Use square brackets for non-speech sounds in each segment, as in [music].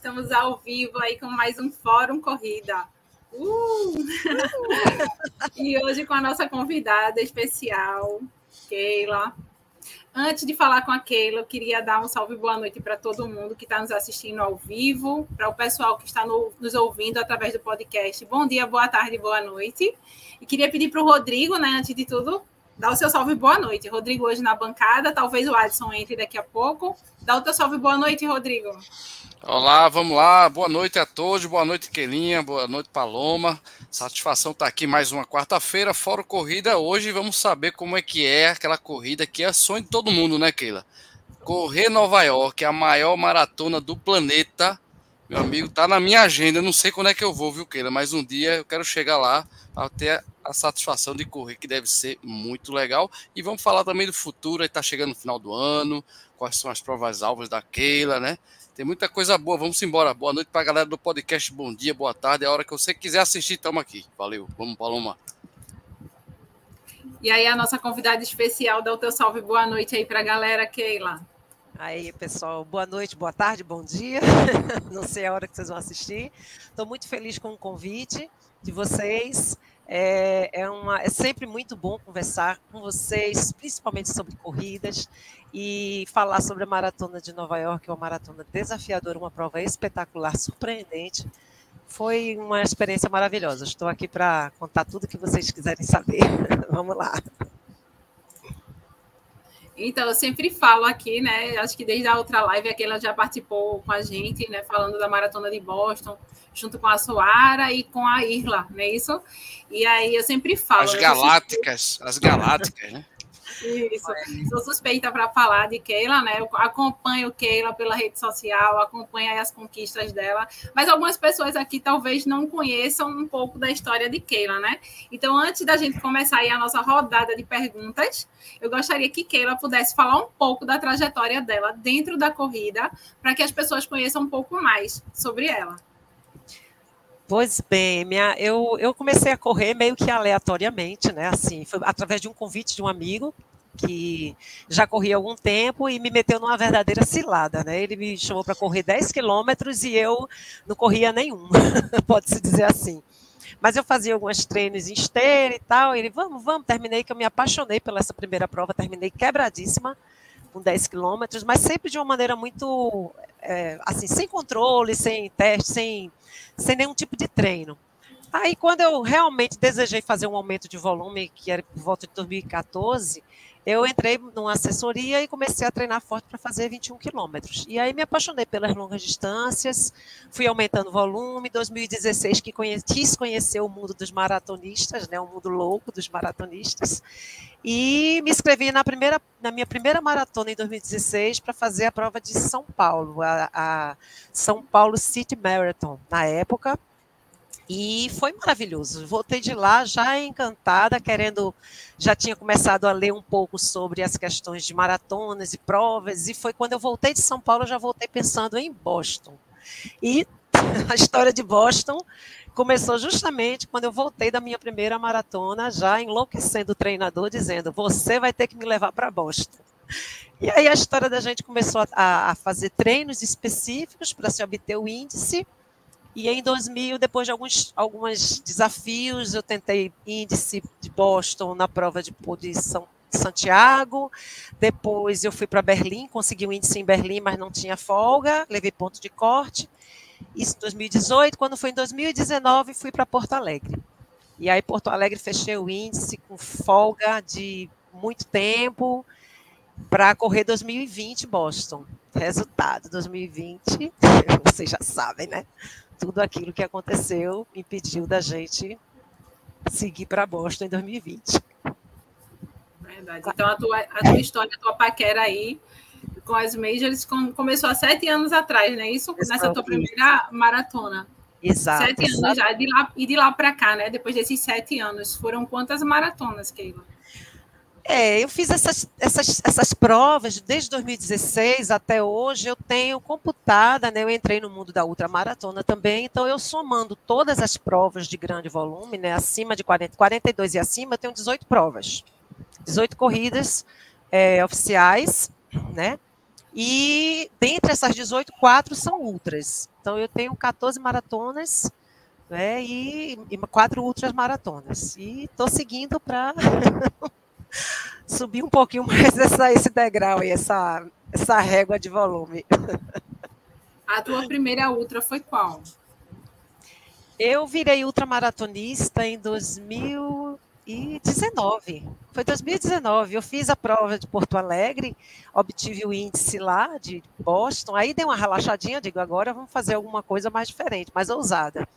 Estamos ao vivo aí com mais um Fórum Corrida. Uh! e hoje com a nossa convidada especial, Keila. Antes de falar com a Keila, eu queria dar um salve boa noite para todo mundo que está nos assistindo ao vivo, para o pessoal que está no, nos ouvindo através do podcast. Bom dia, boa tarde, boa noite. E queria pedir para o Rodrigo, né, antes de tudo, dar o seu salve boa noite. Rodrigo hoje na bancada, talvez o Adson entre daqui a pouco. Dá o teu salve boa noite, Rodrigo. Olá, vamos lá. Boa noite a todos. Boa noite, Kelinha. Boa noite, Paloma. Satisfação estar tá aqui mais uma quarta-feira, fora corrida. Hoje vamos saber como é que é aquela corrida que é sonho de todo mundo, né, Keila? Correr Nova York, a maior maratona do planeta. Meu amigo, tá na minha agenda. não sei quando é que eu vou, viu, Keila? Mas um dia eu quero chegar lá para ter a satisfação de correr, que deve ser muito legal. E vamos falar também do futuro, aí tá chegando no final do ano, quais são as provas alvas da Keila, né? Tem muita coisa boa. Vamos embora. Boa noite para a galera do podcast. Bom dia, boa tarde. É a hora que você quiser assistir, estamos aqui. Valeu. Vamos, Paloma. E aí, a nossa convidada especial, dá o teu salve, boa noite aí para a galera, Keila. Aí, pessoal, boa noite, boa tarde, bom dia. [laughs] Não sei a hora que vocês vão assistir. Estou muito feliz com o convite de vocês. É, é, uma, é sempre muito bom conversar com vocês, principalmente sobre corridas e falar sobre a maratona de Nova York, uma maratona desafiadora, uma prova espetacular, surpreendente. Foi uma experiência maravilhosa. Estou aqui para contar tudo que vocês quiserem saber. [laughs] Vamos lá. Então, eu sempre falo aqui, né? Acho que desde a outra live aqui ela já participou com a gente, né? Falando da maratona de Boston, junto com a Soara e com a Irla, não é isso? E aí eu sempre falo. As galácticas, as galácticas, né? Isso. Sou suspeita para falar de Keila, né? Eu acompanho Keila pela rede social, acompanho as conquistas dela, mas algumas pessoas aqui talvez não conheçam um pouco da história de Keila, né? Então, antes da gente começar aí a nossa rodada de perguntas, eu gostaria que Keila pudesse falar um pouco da trajetória dela dentro da corrida, para que as pessoas conheçam um pouco mais sobre ela. Pois bem, minha, eu, eu comecei a correr meio que aleatoriamente, né? Assim, foi através de um convite de um amigo que já corria algum tempo e me meteu numa verdadeira cilada, né? Ele me chamou para correr 10 quilômetros e eu não corria nenhum, [laughs] pode-se dizer assim. Mas eu fazia alguns treinos em esteira e tal, e ele, vamos, vamos, terminei que eu me apaixonei pela essa primeira prova, terminei quebradíssima, com 10 quilômetros, mas sempre de uma maneira muito, é, assim, sem controle, sem teste, sem sem nenhum tipo de treino. Aí, quando eu realmente desejei fazer um aumento de volume, que era por volta de 2014, eu entrei numa assessoria e comecei a treinar forte para fazer 21 quilômetros. E aí me apaixonei pelas longas distâncias, fui aumentando o volume. 2016 que conheci, quis conhecer o mundo dos maratonistas, né, o mundo louco dos maratonistas. E me inscrevi na, primeira, na minha primeira maratona em 2016 para fazer a prova de São Paulo, a, a São Paulo City Marathon, na época. E foi maravilhoso. Voltei de lá já encantada, querendo. Já tinha começado a ler um pouco sobre as questões de maratonas e provas, e foi quando eu voltei de São Paulo, já voltei pensando em Boston. E [laughs] a história de Boston começou justamente quando eu voltei da minha primeira maratona, já enlouquecendo o treinador, dizendo: Você vai ter que me levar para Boston. E aí a história da gente começou a, a fazer treinos específicos para se obter o índice. E em 2000, depois de alguns, alguns desafios, eu tentei índice de Boston na prova de, de São Santiago. Depois eu fui para Berlim, consegui um índice em Berlim, mas não tinha folga, levei ponto de corte. Isso em 2018. Quando foi em 2019, fui para Porto Alegre. E aí, Porto Alegre, fechei o índice com folga de muito tempo para correr 2020 Boston. Resultado 2020, [laughs] vocês já sabem, né? Tudo aquilo que aconteceu impediu da gente seguir para Boston em 2020. Verdade. Então, a tua, a tua história, a tua paquera aí com as majors começou há sete anos atrás, né? Isso nessa tua primeira maratona. Exato. Sete exato. anos já, de lá, e de lá para cá, né? Depois desses sete anos, foram quantas maratonas, Keila? É, eu fiz essas, essas, essas provas desde 2016 até hoje, eu tenho computada, né? Eu entrei no mundo da ultramaratona também, então eu somando todas as provas de grande volume, né? Acima de 40, 42 e acima, eu tenho 18 provas. 18 corridas é, oficiais, né? E dentre essas 18, quatro são ultras. Então eu tenho 14 maratonas né, e, e quatro ultras maratonas. E estou seguindo para [laughs] subir um pouquinho mais [laughs] essa, esse degrau e essa, essa régua de volume. A tua primeira ultra foi qual? Eu virei ultramaratonista em 2019. Foi 2019. Eu fiz a prova de Porto Alegre, obtive o índice lá de Boston. Aí dei uma relaxadinha, digo, agora vamos fazer alguma coisa mais diferente, mais ousada.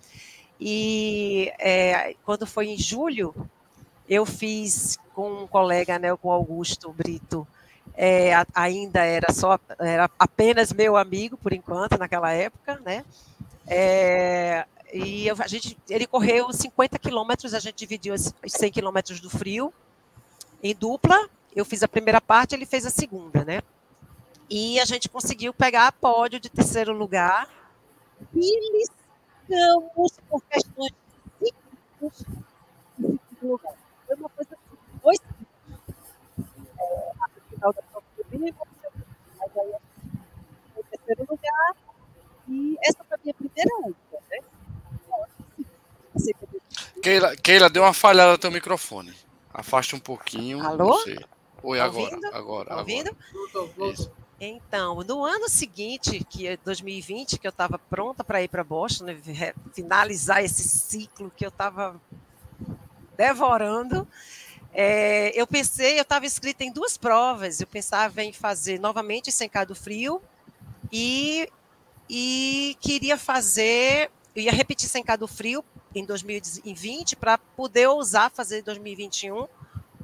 E é, quando foi em julho, eu fiz com um colega, né, com Augusto Brito, é, ainda era só era apenas meu amigo por enquanto naquela época, né? É, e a gente, ele correu 50 quilômetros, a gente dividiu os 100 quilômetros do frio em dupla. Eu fiz a primeira parte, ele fez a segunda, né? E a gente conseguiu pegar pódio de terceiro lugar. E liscamos por questões de lugar. Foi uma coisa assim, dois é, final da prova do Mas aí foi terceiro lugar. E essa foi a minha primeira ultra, né? Keila, Keila, deu uma falhada no teu microfone. Afaste um pouquinho. Alô? Oi, tá agora. ouvindo? Agora. Tá ouvindo? agora. Então, no ano seguinte, que é 2020, que eu estava pronta para ir para Boston, né, finalizar esse ciclo que eu estava devorando, é, eu pensei, eu estava inscrita em duas provas. Eu pensava em fazer novamente sem do frio e, e queria fazer, eu ia repetir sem do frio em 2020 para poder ousar fazer em 2021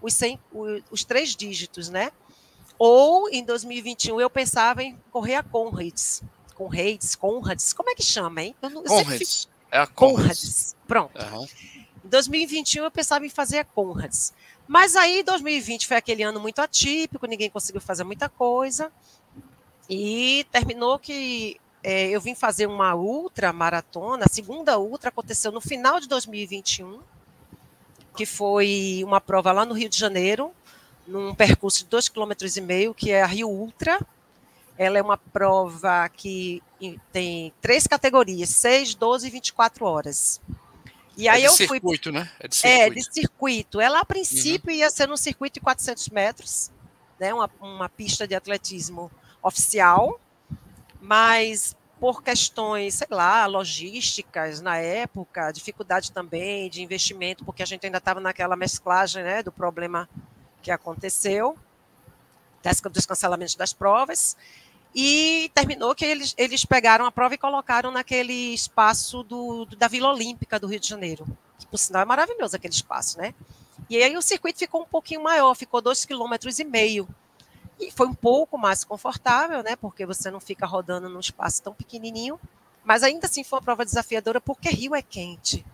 os, 100, os três dígitos, né? Ou em 2021 eu pensava em correr a Conrads, Conrads, Conrads, como é que chama, hein? Eu não, eu Conrads. Fico... É a Conrads. Conrads. Pronto. Uhum. Em 2021 eu pensava em fazer a Conrads. Mas aí 2020 foi aquele ano muito atípico, ninguém conseguiu fazer muita coisa. E terminou que é, eu vim fazer uma ultra maratona, a segunda ultra aconteceu no final de 2021, que foi uma prova lá no Rio de Janeiro, num percurso de 2,5 km, que é a Rio Ultra. Ela é uma prova que tem três categorias, 6, 12 e 24 horas. E aí é de eu circuito, fui... né? É de circuito. É, de circuito. Ela, a princípio, uhum. ia ser num circuito de 400 metros, né? uma, uma pista de atletismo oficial, mas por questões, sei lá, logísticas na época, dificuldade também de investimento, porque a gente ainda estava naquela mesclagem né, do problema que aconteceu, dos cancelamentos das provas, e terminou que eles, eles pegaram a prova e colocaram naquele espaço do, do, da Vila Olímpica do Rio de Janeiro. Que, por sinal, é maravilhoso aquele espaço, né? E aí o circuito ficou um pouquinho maior, ficou dois quilômetros e meio. E foi um pouco mais confortável, né? Porque você não fica rodando num espaço tão pequenininho. Mas ainda assim foi uma prova desafiadora, porque Rio é quente.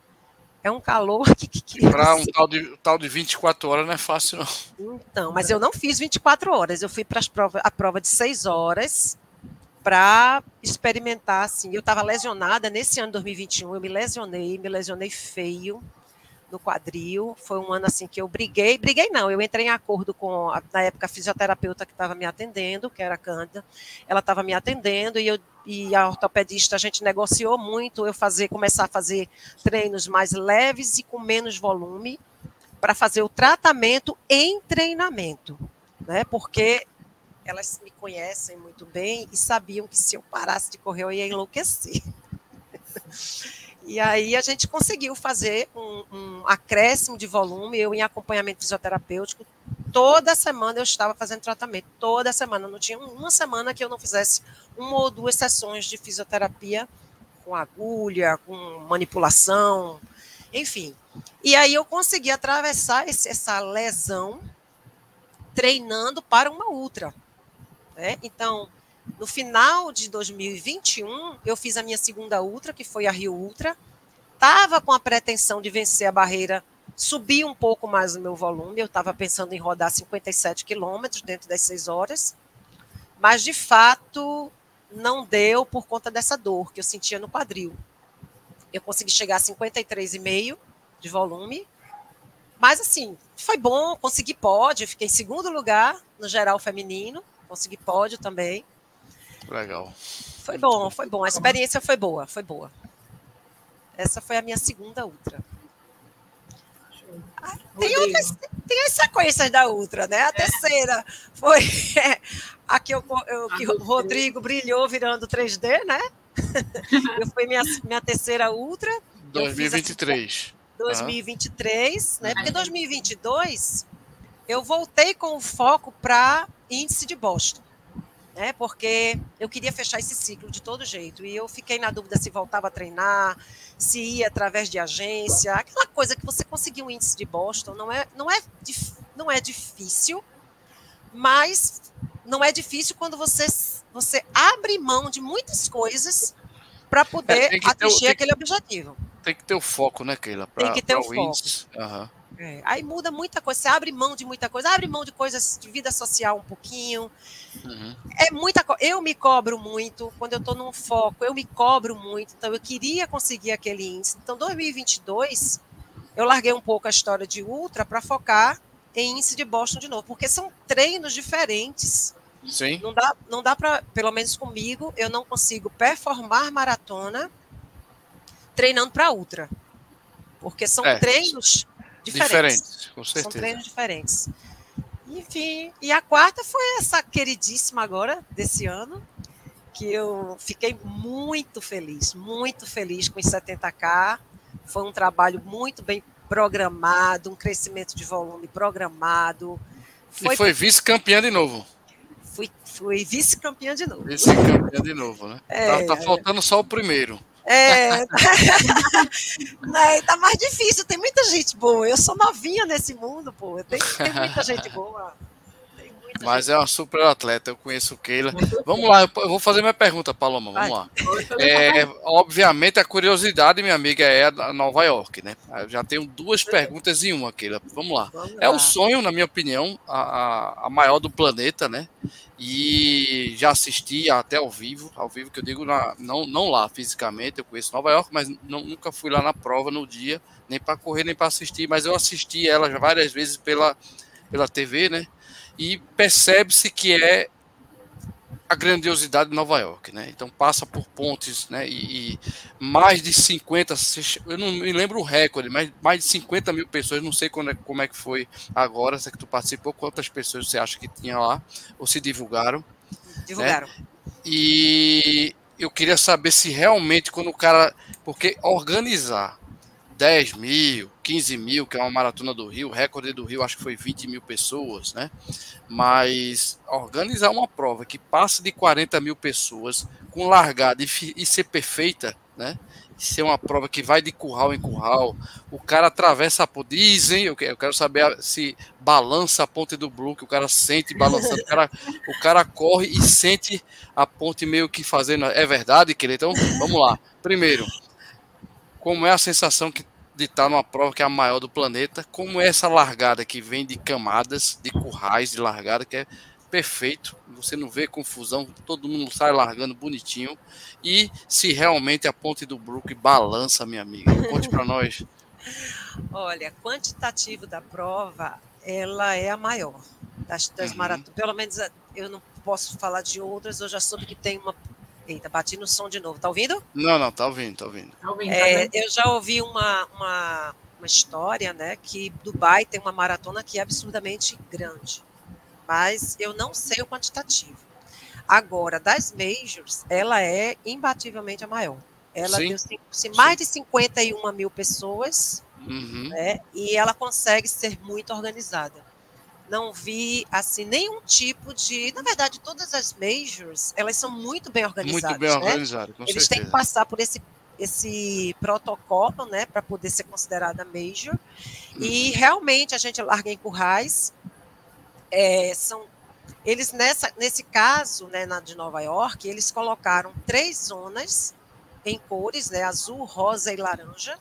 É um calor que. que, que para [laughs] um tal de, tal de 24 horas não é fácil, não. Então, mas eu não fiz 24 horas, eu fui para a prova de 6 horas para experimentar assim. Eu estava lesionada nesse ano de 2021, eu me lesionei, me lesionei feio no quadril. Foi um ano assim que eu briguei, briguei não, eu entrei em acordo com a, na época a fisioterapeuta que estava me atendendo, que era a Cândida. Ela estava me atendendo e eu e a ortopedista a gente negociou muito eu fazer começar a fazer treinos mais leves e com menos volume para fazer o tratamento em treinamento, né? Porque elas me conhecem muito bem e sabiam que se eu parasse de correr eu ia enlouquecer. E aí a gente conseguiu fazer um, um, acréscimo de volume, eu em acompanhamento fisioterapêutico, toda semana eu estava fazendo tratamento, toda semana, não tinha uma semana que eu não fizesse uma ou duas sessões de fisioterapia com agulha, com manipulação, enfim. E aí eu consegui atravessar esse, essa lesão treinando para uma ultra. Né? Então, no final de 2021, eu fiz a minha segunda ultra, que foi a Rio Ultra. Estava com a pretensão de vencer a barreira, subir um pouco mais o meu volume. Eu estava pensando em rodar 57 quilômetros dentro das seis horas. Mas, de fato, não deu por conta dessa dor que eu sentia no quadril. Eu consegui chegar a 53,5 de volume. Mas, assim, foi bom, consegui pódio, fiquei em segundo lugar no geral feminino, consegui pódio também. Legal. Foi bom, foi bom. A experiência foi boa, foi boa. Essa foi a minha segunda ultra. Ah, tem, outras, tem as sequências da Ultra, né? A é. terceira foi [laughs] a que, eu, eu, que o Rodrigo brilhou virando 3D, né? [laughs] eu fui minha, minha terceira Ultra. 2023. 2023, né? Porque 2022 eu voltei com o foco para índice de Boston né? Porque eu queria fechar esse ciclo de todo jeito. E eu fiquei na dúvida se voltava a treinar, se ia através de agência, aquela coisa que você conseguiu um índice de Boston, não é, não é, não é difícil, mas não é difícil quando você, você abre mão de muitas coisas para poder é, atingir aquele objetivo. Tem que ter o foco, né, Keila? Pra, tem que ter o foco. Uhum. É, aí muda muita coisa, você abre mão de muita coisa, abre mão de coisas de vida social um pouquinho. Uhum. É muita coisa. Eu me cobro muito, quando eu estou num foco, eu me cobro muito. Então, eu queria conseguir aquele índice. Então, 2022, eu larguei um pouco a história de ultra para focar em índice de Boston de novo, porque são treinos diferentes. Sim. Não dá, não dá para, pelo menos comigo, eu não consigo performar maratona treinando para ultra. Porque são é. treinos diferentes. Diferentes, com certeza. São treinos diferentes. Enfim, e a quarta foi essa queridíssima agora, desse ano, que eu fiquei muito feliz, muito feliz com os 70K. Foi um trabalho muito bem programado, um crescimento de volume programado. Foi e foi vice-campeã de novo. Fui, fui vice-campeã de novo. Vice-campeã de novo, né? É, tá, tá faltando só o primeiro. É, [laughs] né, tá mais difícil, tem muita gente boa. Eu sou novinha nesse mundo, pô. Tem, tem muita gente boa. Mas é uma super atleta, eu conheço Keila. Vamos lá, eu vou fazer minha pergunta, Paloma, vamos lá. É, obviamente, a curiosidade, minha amiga, é a Nova York, né? Eu já tenho duas perguntas em uma, Keila. Vamos lá. É o sonho, na minha opinião, a, a maior do planeta, né? E já assisti até ao vivo, ao vivo que eu digo, na, não, não lá fisicamente, eu conheço Nova York, mas não, nunca fui lá na prova no dia, nem para correr, nem para assistir, mas eu assisti ela várias vezes pela, pela TV, né? E percebe-se que é a grandiosidade de Nova York, né? Então passa por pontes, né? E, e, mais de 50, eu não me lembro o recorde, mas mais de 50 mil pessoas, não sei quando é, como é que foi agora, se é que tu participou, quantas pessoas você acha que tinha lá, ou se divulgaram. Divulgaram. Né? E eu queria saber se realmente quando o cara. Porque organizar 10 mil, 15 mil, que é uma maratona do Rio, recorde do Rio acho que foi 20 mil pessoas, né? Mas organizar uma prova que passa de 40 mil pessoas com largada e, e ser perfeita, né? ser uma prova que vai de curral em curral, o cara atravessa a ponte, dizem, eu quero saber se balança a ponte do Blue, que o cara sente balançando, o cara, o cara corre e sente a ponte meio que fazendo, é verdade, querido? Então, vamos lá. Primeiro, como é a sensação que, de estar numa prova que é a maior do planeta, como é essa largada que vem de camadas, de currais de largada, que é perfeito, você não vê confusão, todo mundo sai largando bonitinho, e se realmente a ponte do Brook balança, minha amiga, conte para nós. [laughs] Olha, quantitativo da prova, ela é a maior das, das uhum. maratonas, pelo menos eu não posso falar de outras, eu já soube que tem uma Eita, bati no som de novo. Tá ouvindo? Não, não, tá ouvindo, tá ouvindo. Tá ouvindo é, tá eu já ouvi uma, uma, uma história, né, que Dubai tem uma maratona que é absurdamente grande. Mas eu não sei o quantitativo. Agora, das majors, ela é imbativelmente a maior. Ela Sim. deu mais de 51 mil pessoas, uhum. né, e ela consegue ser muito organizada não vi assim nenhum tipo de, na verdade, todas as majors, elas são muito bem organizadas. Muito bem né? organizadas, Eles certeza. têm que passar por esse esse protocolo, né, para poder ser considerada major. Uhum. E realmente a gente larga em currais. É, são eles nessa nesse caso, né, na de Nova York, eles colocaram três zonas em cores, né, azul, rosa e laranja.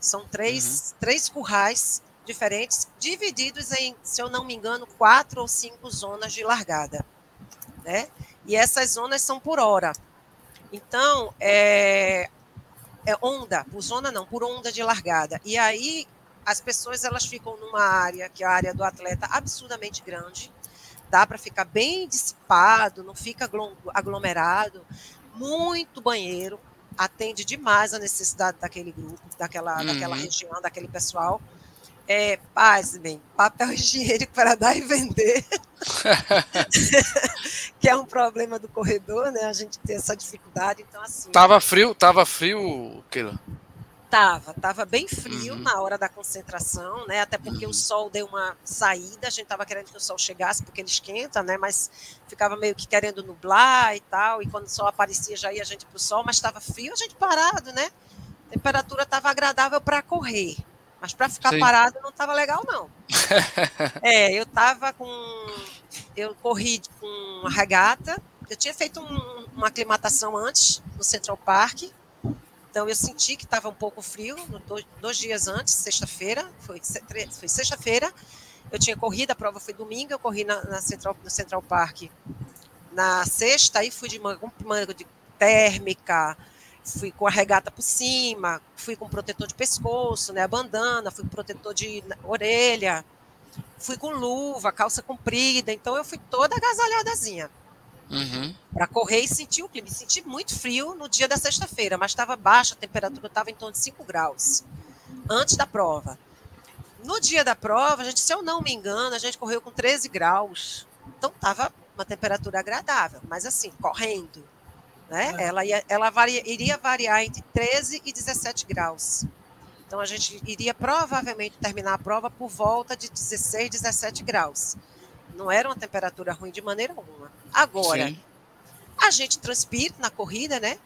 São três, uhum. três currais diferentes, divididos em, se eu não me engano, quatro ou cinco zonas de largada. Né? E essas zonas são por hora. Então, é, é onda, por zona não, por onda de largada. E aí as pessoas elas ficam numa área, que é a área do atleta, absurdamente grande, dá para ficar bem dissipado, não fica aglomerado, muito banheiro, atende demais a necessidade daquele grupo, daquela, uhum. daquela região, daquele pessoal. É, pasmem, papel [laughs] higiênico para dar e vender, [laughs] que é um problema do corredor, né? A gente tem essa dificuldade, então assim. Tava frio, tava frio, Keila? Tava, tava bem frio uhum. na hora da concentração, né? Até porque uhum. o sol deu uma saída, a gente tava querendo que o sol chegasse porque ele esquenta, né? Mas ficava meio que querendo nublar e tal, e quando o sol aparecia já ia a gente pro sol, mas estava frio, a gente parado, né? A temperatura estava agradável para correr, mas para ficar Sim. parado não estava legal não. [laughs] é, eu tava com eu corri com uma regata, eu tinha feito um, uma aclimatação antes no Central Park então eu senti que estava um pouco frio, dois, dois dias antes, sexta-feira, foi, foi sexta-feira, eu tinha corrido, a prova foi domingo, eu corri na, na Central, no Central Park na sexta, aí fui de manga, manga de térmica, fui com a regata por cima, fui com protetor de pescoço, né, a bandana, fui com protetor de orelha, fui com luva, calça comprida, então eu fui toda agasalhadazinha. Uhum. Para correr e sentir o clima. Senti muito frio no dia da sexta-feira, mas estava baixa, a temperatura estava em torno de 5 graus antes da prova. No dia da prova, a gente, se eu não me engano, a gente correu com 13 graus. Então estava uma temperatura agradável, mas assim, correndo. Né? É. Ela, ia, ela varia, iria variar entre 13 e 17 graus. Então a gente iria provavelmente terminar a prova por volta de 16, 17 graus. Não era uma temperatura ruim de maneira alguma. Agora, Sim. a gente transpira na corrida, né?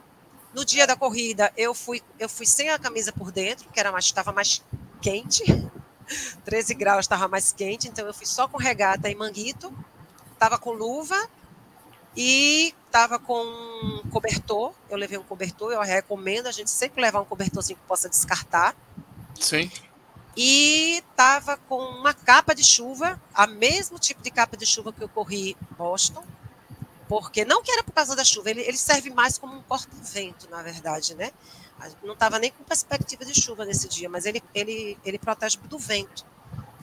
No dia da corrida, eu fui, eu fui sem a camisa por dentro, que era mais, estava mais quente. [laughs] 13 graus estava mais quente, então eu fui só com regata e manguito, estava com luva e estava com cobertor. Eu levei um cobertor, eu recomendo a gente sempre levar um cobertorzinho que possa descartar. Sim e estava com uma capa de chuva, a mesmo tipo de capa de chuva que eu corri Boston, porque não que era por causa da chuva, ele, ele serve mais como um porta-vento, na verdade, né? Não estava nem com perspectiva de chuva nesse dia, mas ele, ele, ele protege do vento.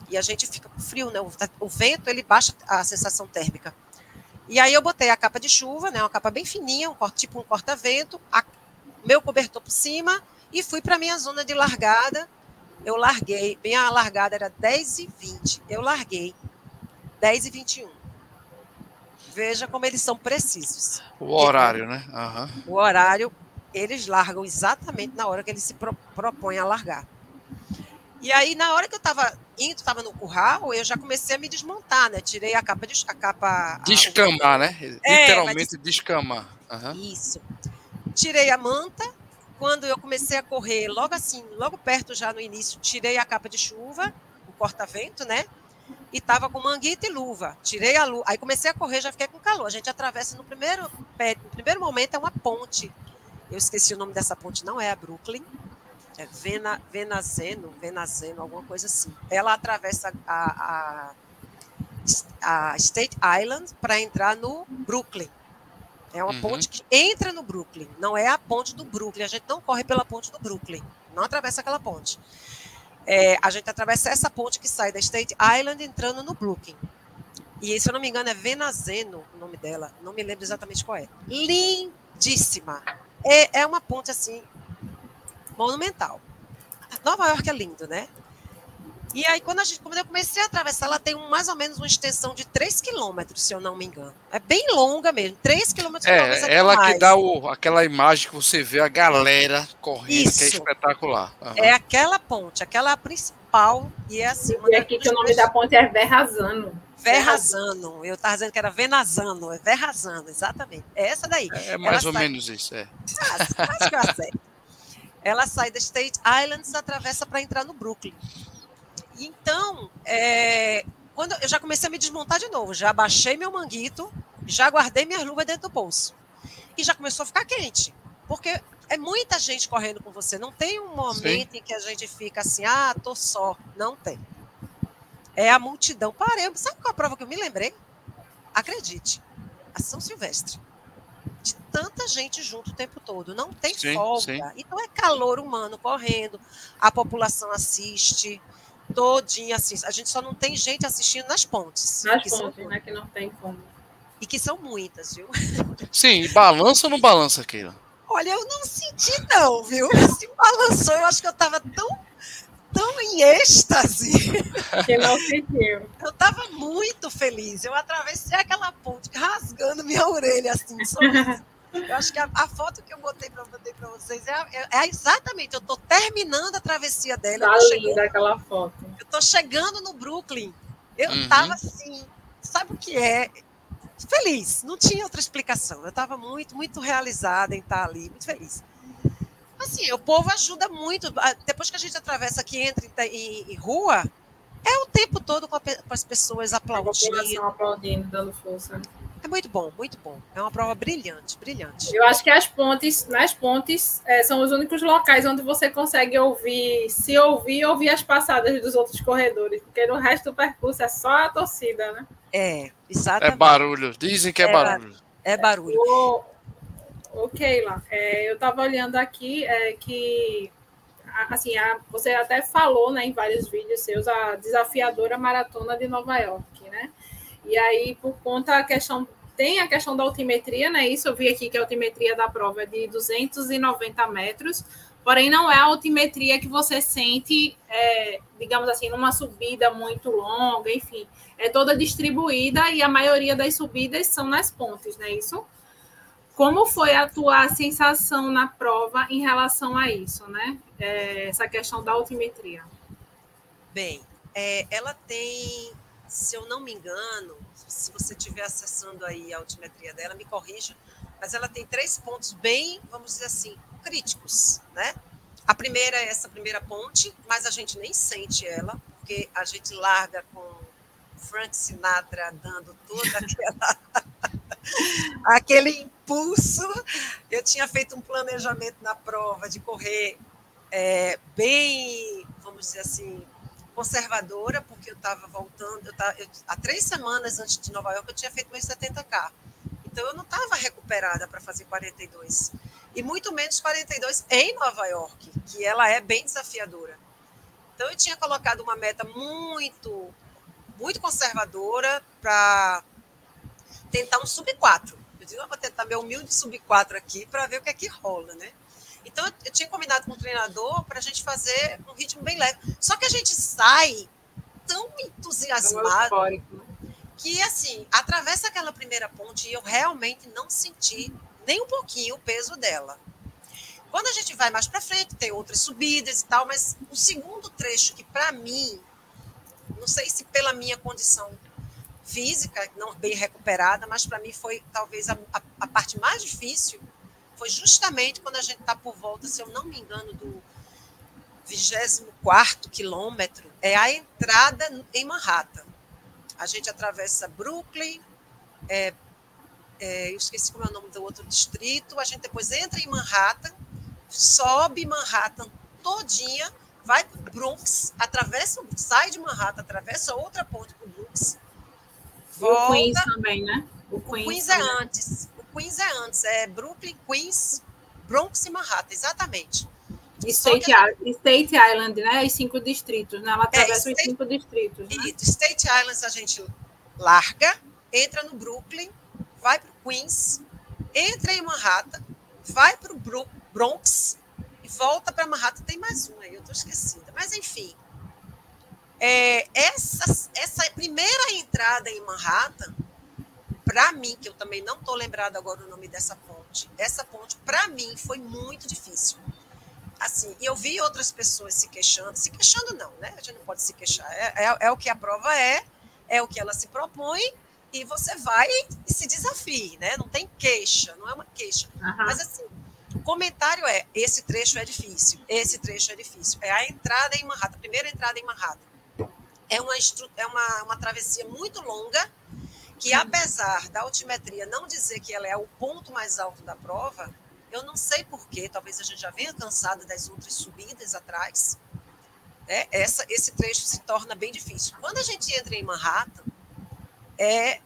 E a gente fica com frio, né? O, o vento, ele baixa a sensação térmica. E aí eu botei a capa de chuva, né? Uma capa bem fininha, um, tipo um corta-vento, meu cobertor por cima, e fui para minha zona de largada, eu larguei, bem a largada era 10 e 20, eu larguei 10 e 21. Veja como eles são precisos. O horário, né? Uhum. O horário, eles largam exatamente na hora que eles se pro, propõem a largar. E aí, na hora que eu estava indo, estava no curral, eu já comecei a me desmontar, né? Tirei a capa de a capa. Descamar, a... né? É, Literalmente descamar. Uhum. Isso. Tirei a manta, quando eu comecei a correr, logo assim, logo perto já no início, tirei a capa de chuva, o corta-vento, né? E tava com manguita e luva. Tirei a luva. Aí comecei a correr, já fiquei com calor. A gente atravessa no primeiro, no primeiro momento é uma ponte. Eu esqueci o nome dessa ponte, não é a Brooklyn. É Vena, Venazeno, Venazeno, alguma coisa assim. Ela atravessa a, a, a State Island para entrar no Brooklyn. É uma uhum. ponte que entra no Brooklyn, não é a ponte do Brooklyn. A gente não corre pela ponte do Brooklyn, não atravessa aquela ponte. É, a gente atravessa essa ponte que sai da State Island entrando no Brooklyn. E se eu não me engano é Venazeno o nome dela, não me lembro exatamente qual é. Lindíssima. É, é uma ponte assim monumental. Nova York é lindo, né? E aí, quando, a gente, quando eu comecei a atravessar, ela tem um, mais ou menos uma extensão de 3 quilômetros, se eu não me engano. É bem longa mesmo, 3 quilômetros. É, ela mais. que dá o, aquela imagem que você vê a galera correndo, Isso. que é espetacular. Uhum. É aquela ponte, aquela principal, e é assim. E aqui que o nome da ponte é Verrazano. Verrazano, eu estava dizendo que era Venazano, é Verrazano, exatamente. É essa daí. É, é mais ela ou sai... menos isso, é. Quase, quase que eu acerto. Ela sai da State Islands, atravessa para entrar no Brooklyn. Então, é, quando eu já comecei a me desmontar de novo, já baixei meu manguito, já guardei minhas luvas dentro do bolso. E já começou a ficar quente. Porque é muita gente correndo com você. Não tem um momento Sim. em que a gente fica assim, ah, tô só. Não tem. É a multidão. Parei. Sabe qual a prova que eu me lembrei? Acredite. A São Silvestre. De tanta gente junto o tempo todo. Não tem sim, folga. Sim. Então é calor humano correndo. A população assiste todinha assim. A gente só não tem gente assistindo nas pontes. Nas pontes, né? Que não tem como. E que são muitas, viu? Sim, balança ou não balança, Keila? Olha, eu não senti, não, viu? Se balançou, eu acho que eu estava tão, tão em êxtase. [laughs] Que não sentiu. Eu estava muito feliz. Eu atravessei aquela ponte rasgando minha orelha, assim, só Eu acho que a, a, foto que eu botei para vocês é, é, é, exatamente, eu estou terminando a travessia dela. Tá linda aquela foto. Eu estou chegando no Brooklyn. Eu estava uhum. assim, sabe o que é? Feliz, não tinha outra explicação. Eu estava muito, muito realizada em estar ali, muito feliz. Assim, o povo ajuda muito. Depois que a gente atravessa aqui, entra em, em rua, é o tempo todo com, a, com as pessoas aplaudindo. aplaudindo, dando força. É muito bom, muito bom. É uma prova brilhante, brilhante. Eu acho que as pontes, nas pontes, é, são os únicos locais onde você consegue ouvir, se ouvir, ouvir as passadas dos outros corredores, porque no resto do percurso é só a torcida, né? É, exatamente. É barulho, dizem que é, é barulho. É barulho. O, o Keila, é, eu estava olhando aqui é, que assim, a, você até falou né, em vários vídeos seus a desafiadora maratona de Nova York, né? E aí, por conta da questão, tem a questão da altimetria, né? Isso eu vi aqui que a altimetria da prova é de 290 metros, porém não é a altimetria que você sente, é, digamos assim, numa subida muito longa, enfim, é toda distribuída e a maioria das subidas são nas pontes, né? Isso. Como foi a tua sensação na prova em relação a isso, né? É, essa questão da altimetria. Bem, é, ela tem se eu não me engano, se você estiver acessando aí a altimetria dela, me corrija, mas ela tem três pontos bem, vamos dizer assim, críticos, né? A primeira é essa primeira ponte, mas a gente nem sente ela, porque a gente larga com Frank Sinatra dando toda [laughs] aquela aquele impulso. Eu tinha feito um planejamento na prova de correr é, bem, vamos dizer assim, conservadora, porque eu estava voltando, eu tava, eu, há três semanas antes de Nova York eu tinha feito meus 70K. Então eu não estava recuperada para fazer 42. E muito menos 42 em Nova York, que ela é bem desafiadora. Então eu tinha colocado uma meta muito, muito conservadora para tentar um sub 4. Eu digo, eu vou tentar meu humilde sub 4 aqui para ver o que é que rola, né? Então, eu tinha combinado com o treinador para a gente fazer um ritmo bem leve. Só que a gente sai tão entusiasmado que, assim, atravessa aquela primeira ponte e eu realmente não senti nem um pouquinho o peso dela. Quando a gente vai mais para frente, tem outras subidas e tal, mas o segundo trecho, que para mim, não sei se pela minha condição física, não bem recuperada, mas para mim foi talvez a, a, a parte mais difícil, foi justamente quando a gente está por volta, se eu não me engano, do 24 quilômetro, é a entrada em Manhattan. A gente atravessa Brooklyn, é, é, eu esqueci como é o nome do outro distrito, a gente depois entra em Manhattan, sobe Manhattan todinha, vai para o Bronx, atravessa, sai de Manhattan, atravessa outra ponte para o. Volta, o Queens também, né? O Queens, o Queens é antes. Queens é antes, é Brooklyn, Queens, Bronx e Manhattan, exatamente. State, que... State Island, né? Os cinco distritos, né? Ela é, atravessa é, State... os cinco distritos. Né? E State Islands a gente larga, entra no Brooklyn, vai para o Queens, entra em Manhattan, vai para o Bronx e volta para Manhattan. Tem mais um aí, eu estou esquecida. Mas, enfim, é, essa, essa primeira entrada em Manhattan para mim, que eu também não estou lembrado agora o nome dessa ponte, essa ponte, para mim, foi muito difícil. Assim, e eu vi outras pessoas se queixando, se queixando não, né? A gente não pode se queixar. É, é, é o que a prova é, é o que ela se propõe, e você vai e se desafie, né? Não tem queixa, não é uma queixa. Uhum. Mas assim, o comentário é: esse trecho é difícil, esse trecho é difícil. É a entrada em Manhattan, a primeira entrada em Manhattan. É uma, é uma, uma travessia muito longa, que apesar da altimetria não dizer que ela é o ponto mais alto da prova, eu não sei porquê, talvez a gente já venha cansado das outras subidas atrás, né? Essa, esse trecho se torna bem difícil. Quando a gente entra em Manhattan, é,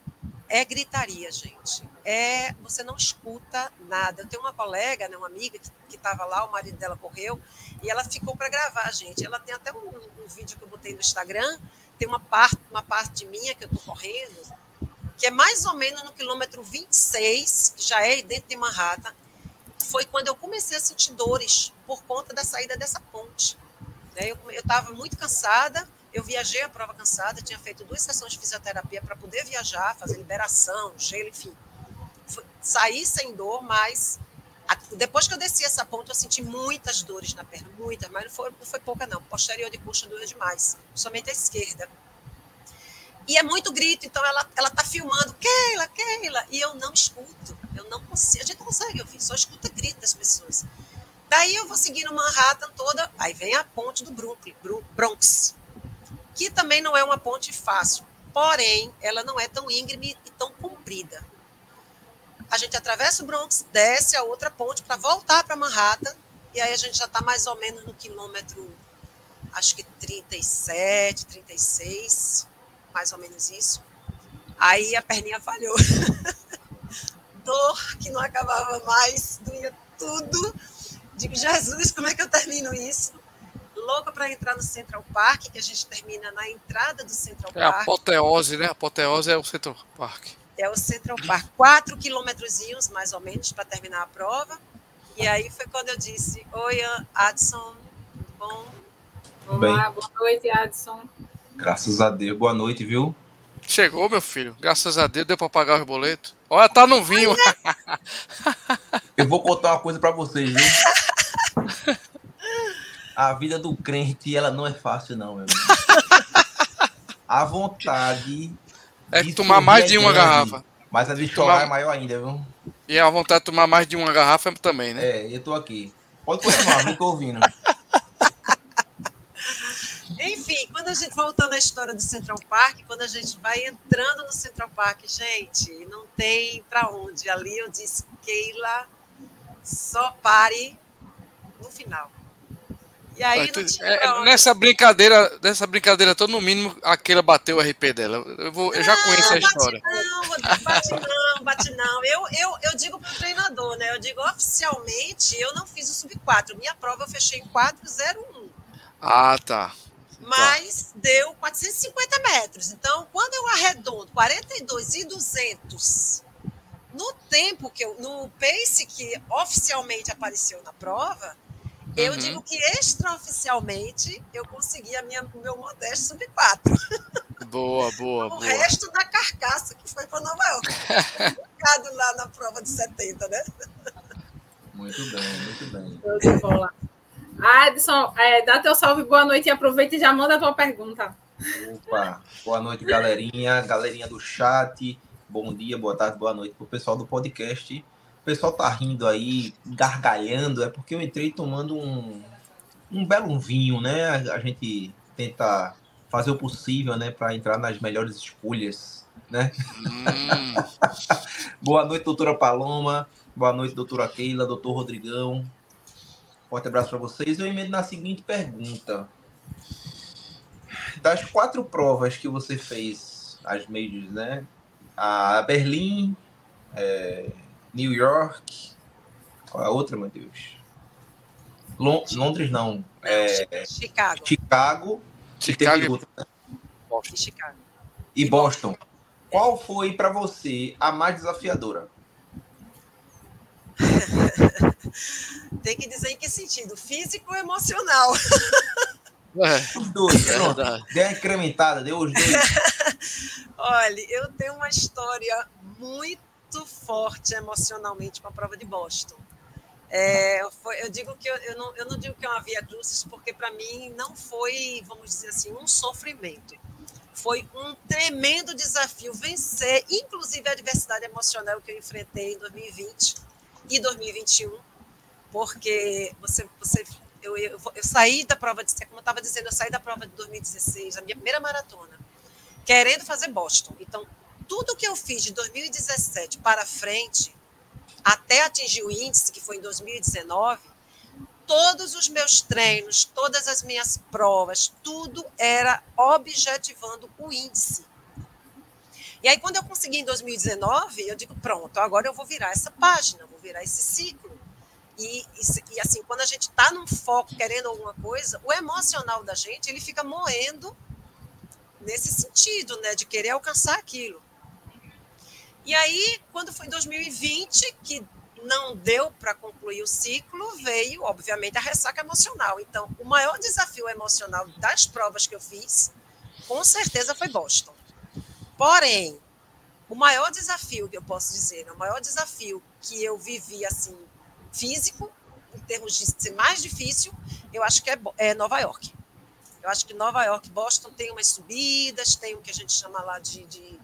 é gritaria, gente. É você não escuta nada. Eu tenho uma colega, né, uma amiga que estava lá, o marido dela correu, e ela ficou para gravar, gente. Ela tem até um, um, vídeo que eu botei no Instagram, tem uma parte, uma parte minha que eu estou correndo, que é mais ou menos no quilômetro 26, que já é dentro de Manhattan, foi quando eu comecei a sentir dores por conta da saída dessa ponte. Né? Eu estava muito cansada, eu viajei a prova cansada, tinha feito duas sessões de fisioterapia para poder viajar, fazer liberação, gelo, enfim. Saí sem dor, mas depois que eu desci essa ponte, eu senti muitas dores na perna, muitas, mas não foi, não foi pouca, não. Posterior de coxa doeu demais, somente a esquerda. E é muito grito, então ela, ela tá filmando, Keila, Keila, e eu não escuto, eu não consigo, a gente não consegue ouvir, só escuta grito das pessoas. Daí eu vou seguindo Manhattan toda, aí vem a ponte do Brooklyn, Bronx, que também não é uma ponte fácil, porém, ela não é tão íngreme e tão comprida. A gente atravessa o Bronx, desce a outra ponte para voltar para Manhattan, e aí a gente já está mais ou menos no quilômetro, acho que 37, 36, mais ou menos isso. Aí a perninha falhou. [laughs] Dor que não acabava mais, doía tudo. Digo, Jesus, como é que eu termino isso? Louca para entrar no Central Park, que a gente termina na entrada do Central Park. É a apoteose, né? A apoteose é o Central Park. É o Central Park. Quatro quilômetrozinhos, mais ou menos, para terminar a prova. E aí foi quando eu disse, oi, Adson, tudo bom? Olá, boa noite, Adson. Graças a Deus. Boa noite, viu? Chegou, meu filho. Graças a Deus deu para pagar os boletos. Olha, tá no vinho. Eu vou contar uma coisa para vocês, viu? A vida do crente, ela não é fácil, não, meu amigo. [laughs] A vontade. É tomar mais de uma grande, garrafa. Mas a de chorar tomar... é maior ainda, viu? E a vontade de tomar mais de uma garrafa também, né? É, eu tô aqui. Pode continuar, não tô ouvindo. [laughs] Enfim, quando a gente, voltando à história do Central Park, quando a gente vai entrando no Central Park, gente, não tem para onde. Ali eu disse, Keila, só pare no final. E aí é, nessa brincadeira, nessa brincadeira toda, no mínimo, aquela bateu o RP dela. Eu, vou, eu já não, conheço a história. Não, bate não, bate não. Eu, eu, eu digo para o treinador, né? Eu digo oficialmente, eu não fiz o sub 4. Minha prova eu fechei em 401. Ah, tá. Mas tá. deu 450 metros. Então, quando eu arredondo 42 e 200 no tempo que eu, no pace que oficialmente apareceu na prova, uhum. eu digo que extraoficialmente eu consegui a minha, o meu modesto sub 4. Boa, boa, o boa. resto da carcaça que foi para Nova York. Ficado lá na prova de 70, né? Muito bem, muito bem. Adson, é, dá teu salve, boa noite e aproveita e já manda a tua pergunta. Opa, boa noite, galerinha, galerinha do chat. Bom dia, boa tarde, boa noite pro pessoal do podcast. O pessoal tá rindo aí, gargalhando, é porque eu entrei tomando um, um belo vinho, né? A gente tenta fazer o possível, né, para entrar nas melhores escolhas, né? Hum. [laughs] boa noite, doutora Paloma. Boa noite, doutora Keila, doutor Rodrigão. Forte abraço para vocês. Eu emendo na seguinte pergunta. Das quatro provas que você fez, as majors, né? A Berlim, é, New York, qual é a outra, meu Deus? Londres não. É, Chicago. Chicago. Chicago. E, Chicago. e Boston. Qual foi para você a mais desafiadora? [laughs] Tem que dizer em que sentido? Físico ou emocional? [laughs] É, os dois, é pronto. Deu uma incrementada, deu os dois. [laughs] Olha, eu tenho uma história muito forte emocionalmente com a prova de Boston. É, foi, eu digo que eu, eu, não, eu não digo que é uma via crucis, porque para mim não foi, vamos dizer assim, um sofrimento. Foi um tremendo desafio vencer, inclusive a adversidade emocional que eu enfrentei em 2020 e 2021 porque você, você eu, eu, eu saí da prova de, como eu estava dizendo, eu saí da prova de 2016, a minha primeira maratona, querendo fazer Boston. Então, tudo que eu fiz de 2017 para frente, até atingir o índice, que foi em 2019, todos os meus treinos, todas as minhas provas, tudo era objetivando o índice. E aí, quando eu consegui em 2019, eu digo, pronto, agora eu vou virar essa página, vou virar esse ciclo. E, e, e assim, quando a gente está num foco querendo alguma coisa, o emocional da gente, ele fica moendo nesse sentido, né, de querer alcançar aquilo. E aí, quando foi 2020, que não deu para concluir o ciclo, veio, obviamente, a ressaca emocional. Então, o maior desafio emocional das provas que eu fiz, com certeza, foi Boston. Porém, o maior desafio que eu posso dizer, né, o maior desafio que eu vivi assim físico, em termos de ser mais difícil, eu acho que é, é Nova York. Eu acho que Nova York, Boston tem umas subidas, tem o que a gente chama lá de, de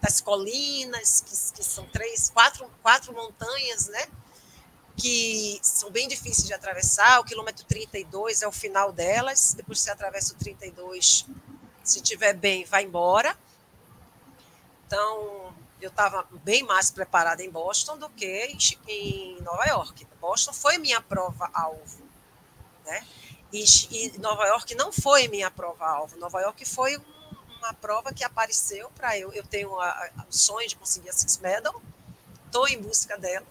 das colinas, que, que são três, quatro, quatro montanhas, né? Que são bem difíceis de atravessar. O quilômetro 32 é o final delas. Depois você atravessa o 32, se tiver bem, vai embora. Então, eu estava bem mais preparada em Boston do que em Nova York. Boston foi minha prova-alvo. Né? E, Nova York não foi minha prova-alvo. Nova York foi uma prova que apareceu para eu. Eu tenho o sonho de conseguir a Six Medal. Estou em busca dela.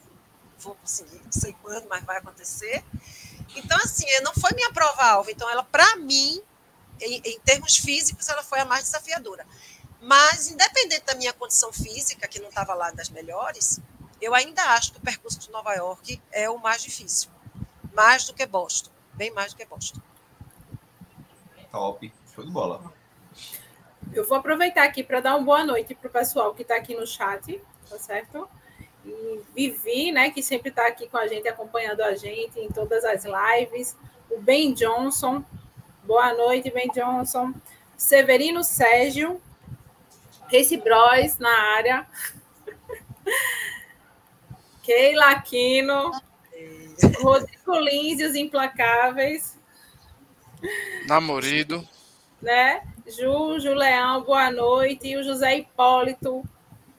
Vou conseguir, não sei quando, mas vai acontecer. Então, assim, não foi minha prova-alvo. Então, ela, para mim, em, em termos físicos, ela foi a mais desafiadora. Mas, independente da minha condição física, que não estava lá das melhores, eu ainda acho que o percurso de Nova York é o mais difícil. Mais do que Boston. Bem mais do que Boston. Top. Show de bola. Eu vou aproveitar aqui para dar uma boa noite para o pessoal que está aqui no chat, tá certo? E Vivi, né, que sempre está aqui com a gente, acompanhando a gente em todas as lives. O Ben Johnson. Boa noite, Ben Johnson. Severino Sérgio, Race Bros na área. [laughs] Keila Aquino. Rodrigo Lins e os Implacáveis. Namorido. Né? Ju, Ju Leão, boa noite. E o José Hipólito,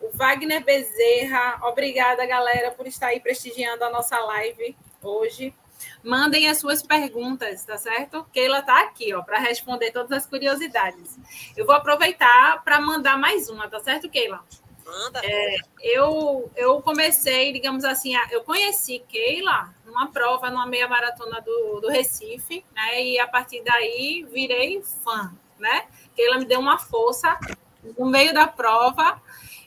o Wagner Bezerra. Obrigada, galera, por estar aí prestigiando a nossa live hoje. Mandem as suas perguntas, tá certo? Keila tá aqui, ó, para responder todas as curiosidades. Eu vou aproveitar para mandar mais uma, tá certo, Keila? Manda. É, eu, eu comecei, digamos assim, eu conheci Keila numa prova, numa meia maratona do, do Recife, né? E a partir daí virei fã, né? Keila me deu uma força no meio da prova.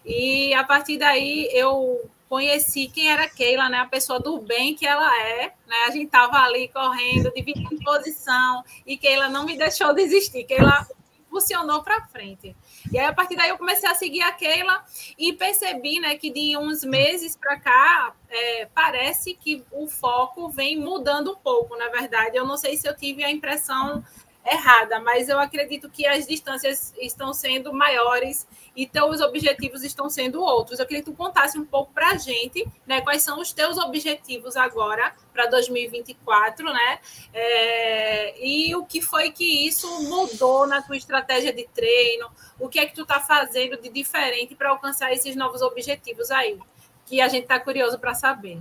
E a partir daí eu conheci quem era Keila, né? A pessoa do bem que ela é, né? A gente tava ali correndo, dividindo posição, e Keila não me deixou desistir. Keila funcionou para frente. E aí, a partir daí, eu comecei a seguir a Keila e percebi né, que de uns meses para cá, é, parece que o foco vem mudando um pouco, na verdade. Eu não sei se eu tive a impressão errada, mas eu acredito que as distâncias estão sendo maiores e teus objetivos estão sendo outros. Eu queria que tu contasse um pouco para a gente, né, quais são os teus objetivos agora para 2024, né, é, e o que foi que isso mudou na tua estratégia de treino, o que é que tu está fazendo de diferente para alcançar esses novos objetivos aí, que a gente está curioso para saber.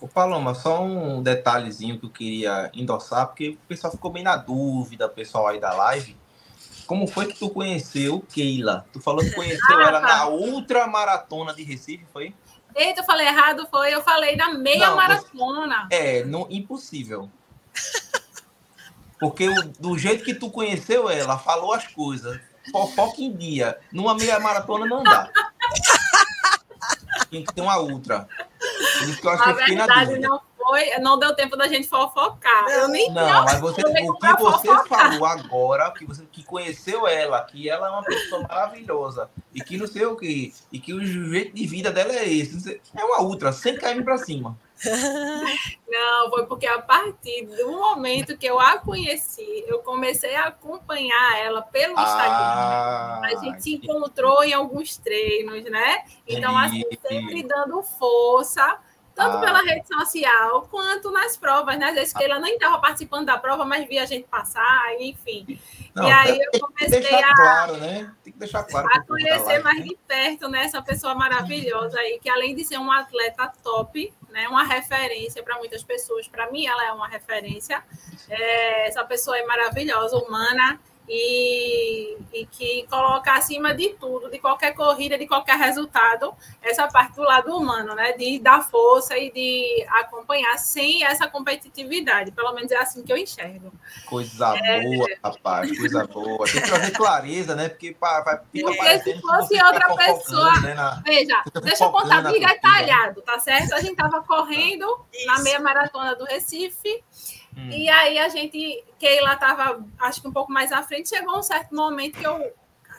Ô, Paloma, só um detalhezinho que eu queria endossar, porque o pessoal ficou bem na dúvida, o pessoal aí da live. Como foi que tu conheceu Keila? Tu falou que conheceu ah, ela tá. na outra maratona de Recife, foi? Eita, eu falei errado, foi. Eu falei da meia não, maratona. É, não, impossível. Porque o, do jeito que tu conheceu ela, falou as coisas, fofoca em dia, numa meia maratona não dá. Tem que ter uma ultra. Por isso que eu acho que fiquei na dúvida. Não foi, não deu tempo da gente fofocar. Eu nem Não, mas você, o que você fofocar. falou agora, que você que conheceu ela, que ela é uma pessoa maravilhosa e que não sei o que, e que o jeito de vida dela é esse. É uma ultra, 100 km para cima. [laughs] Não, foi porque a partir do momento que eu a conheci, eu comecei a acompanhar ela pelo Instagram. Ah, a gente se encontrou em alguns treinos, né? Então, assim, sempre dando força tanto ah. pela rede social quanto nas provas, né? Às vezes que ela nem estava participando da prova, mas via a gente passar, enfim. Não, e aí eu comecei a, claro, né? Tem que deixar claro a conhecer mais de perto né, essa pessoa maravilhosa aí, que além de ser um atleta top, né, uma referência para muitas pessoas, para mim ela é uma referência. É, essa pessoa é maravilhosa, humana e, e, que coloca acima de tudo, de qualquer corrida, de qualquer resultado, essa parte do lado humano, né? De dar força e de acompanhar sem essa competitividade. Pelo menos é assim que eu enxergo. Coisa é... boa, rapaz, coisa boa. Tem que trazer clareza, né? Porque vai Porque se fosse outra pessoa. Né, na... Veja, deixa eu contar bem detalhado, tá certo? A gente estava correndo Isso. na meia maratona do Recife. Hum. E aí a gente, Keila estava, acho que um pouco mais à frente, chegou um certo momento que eu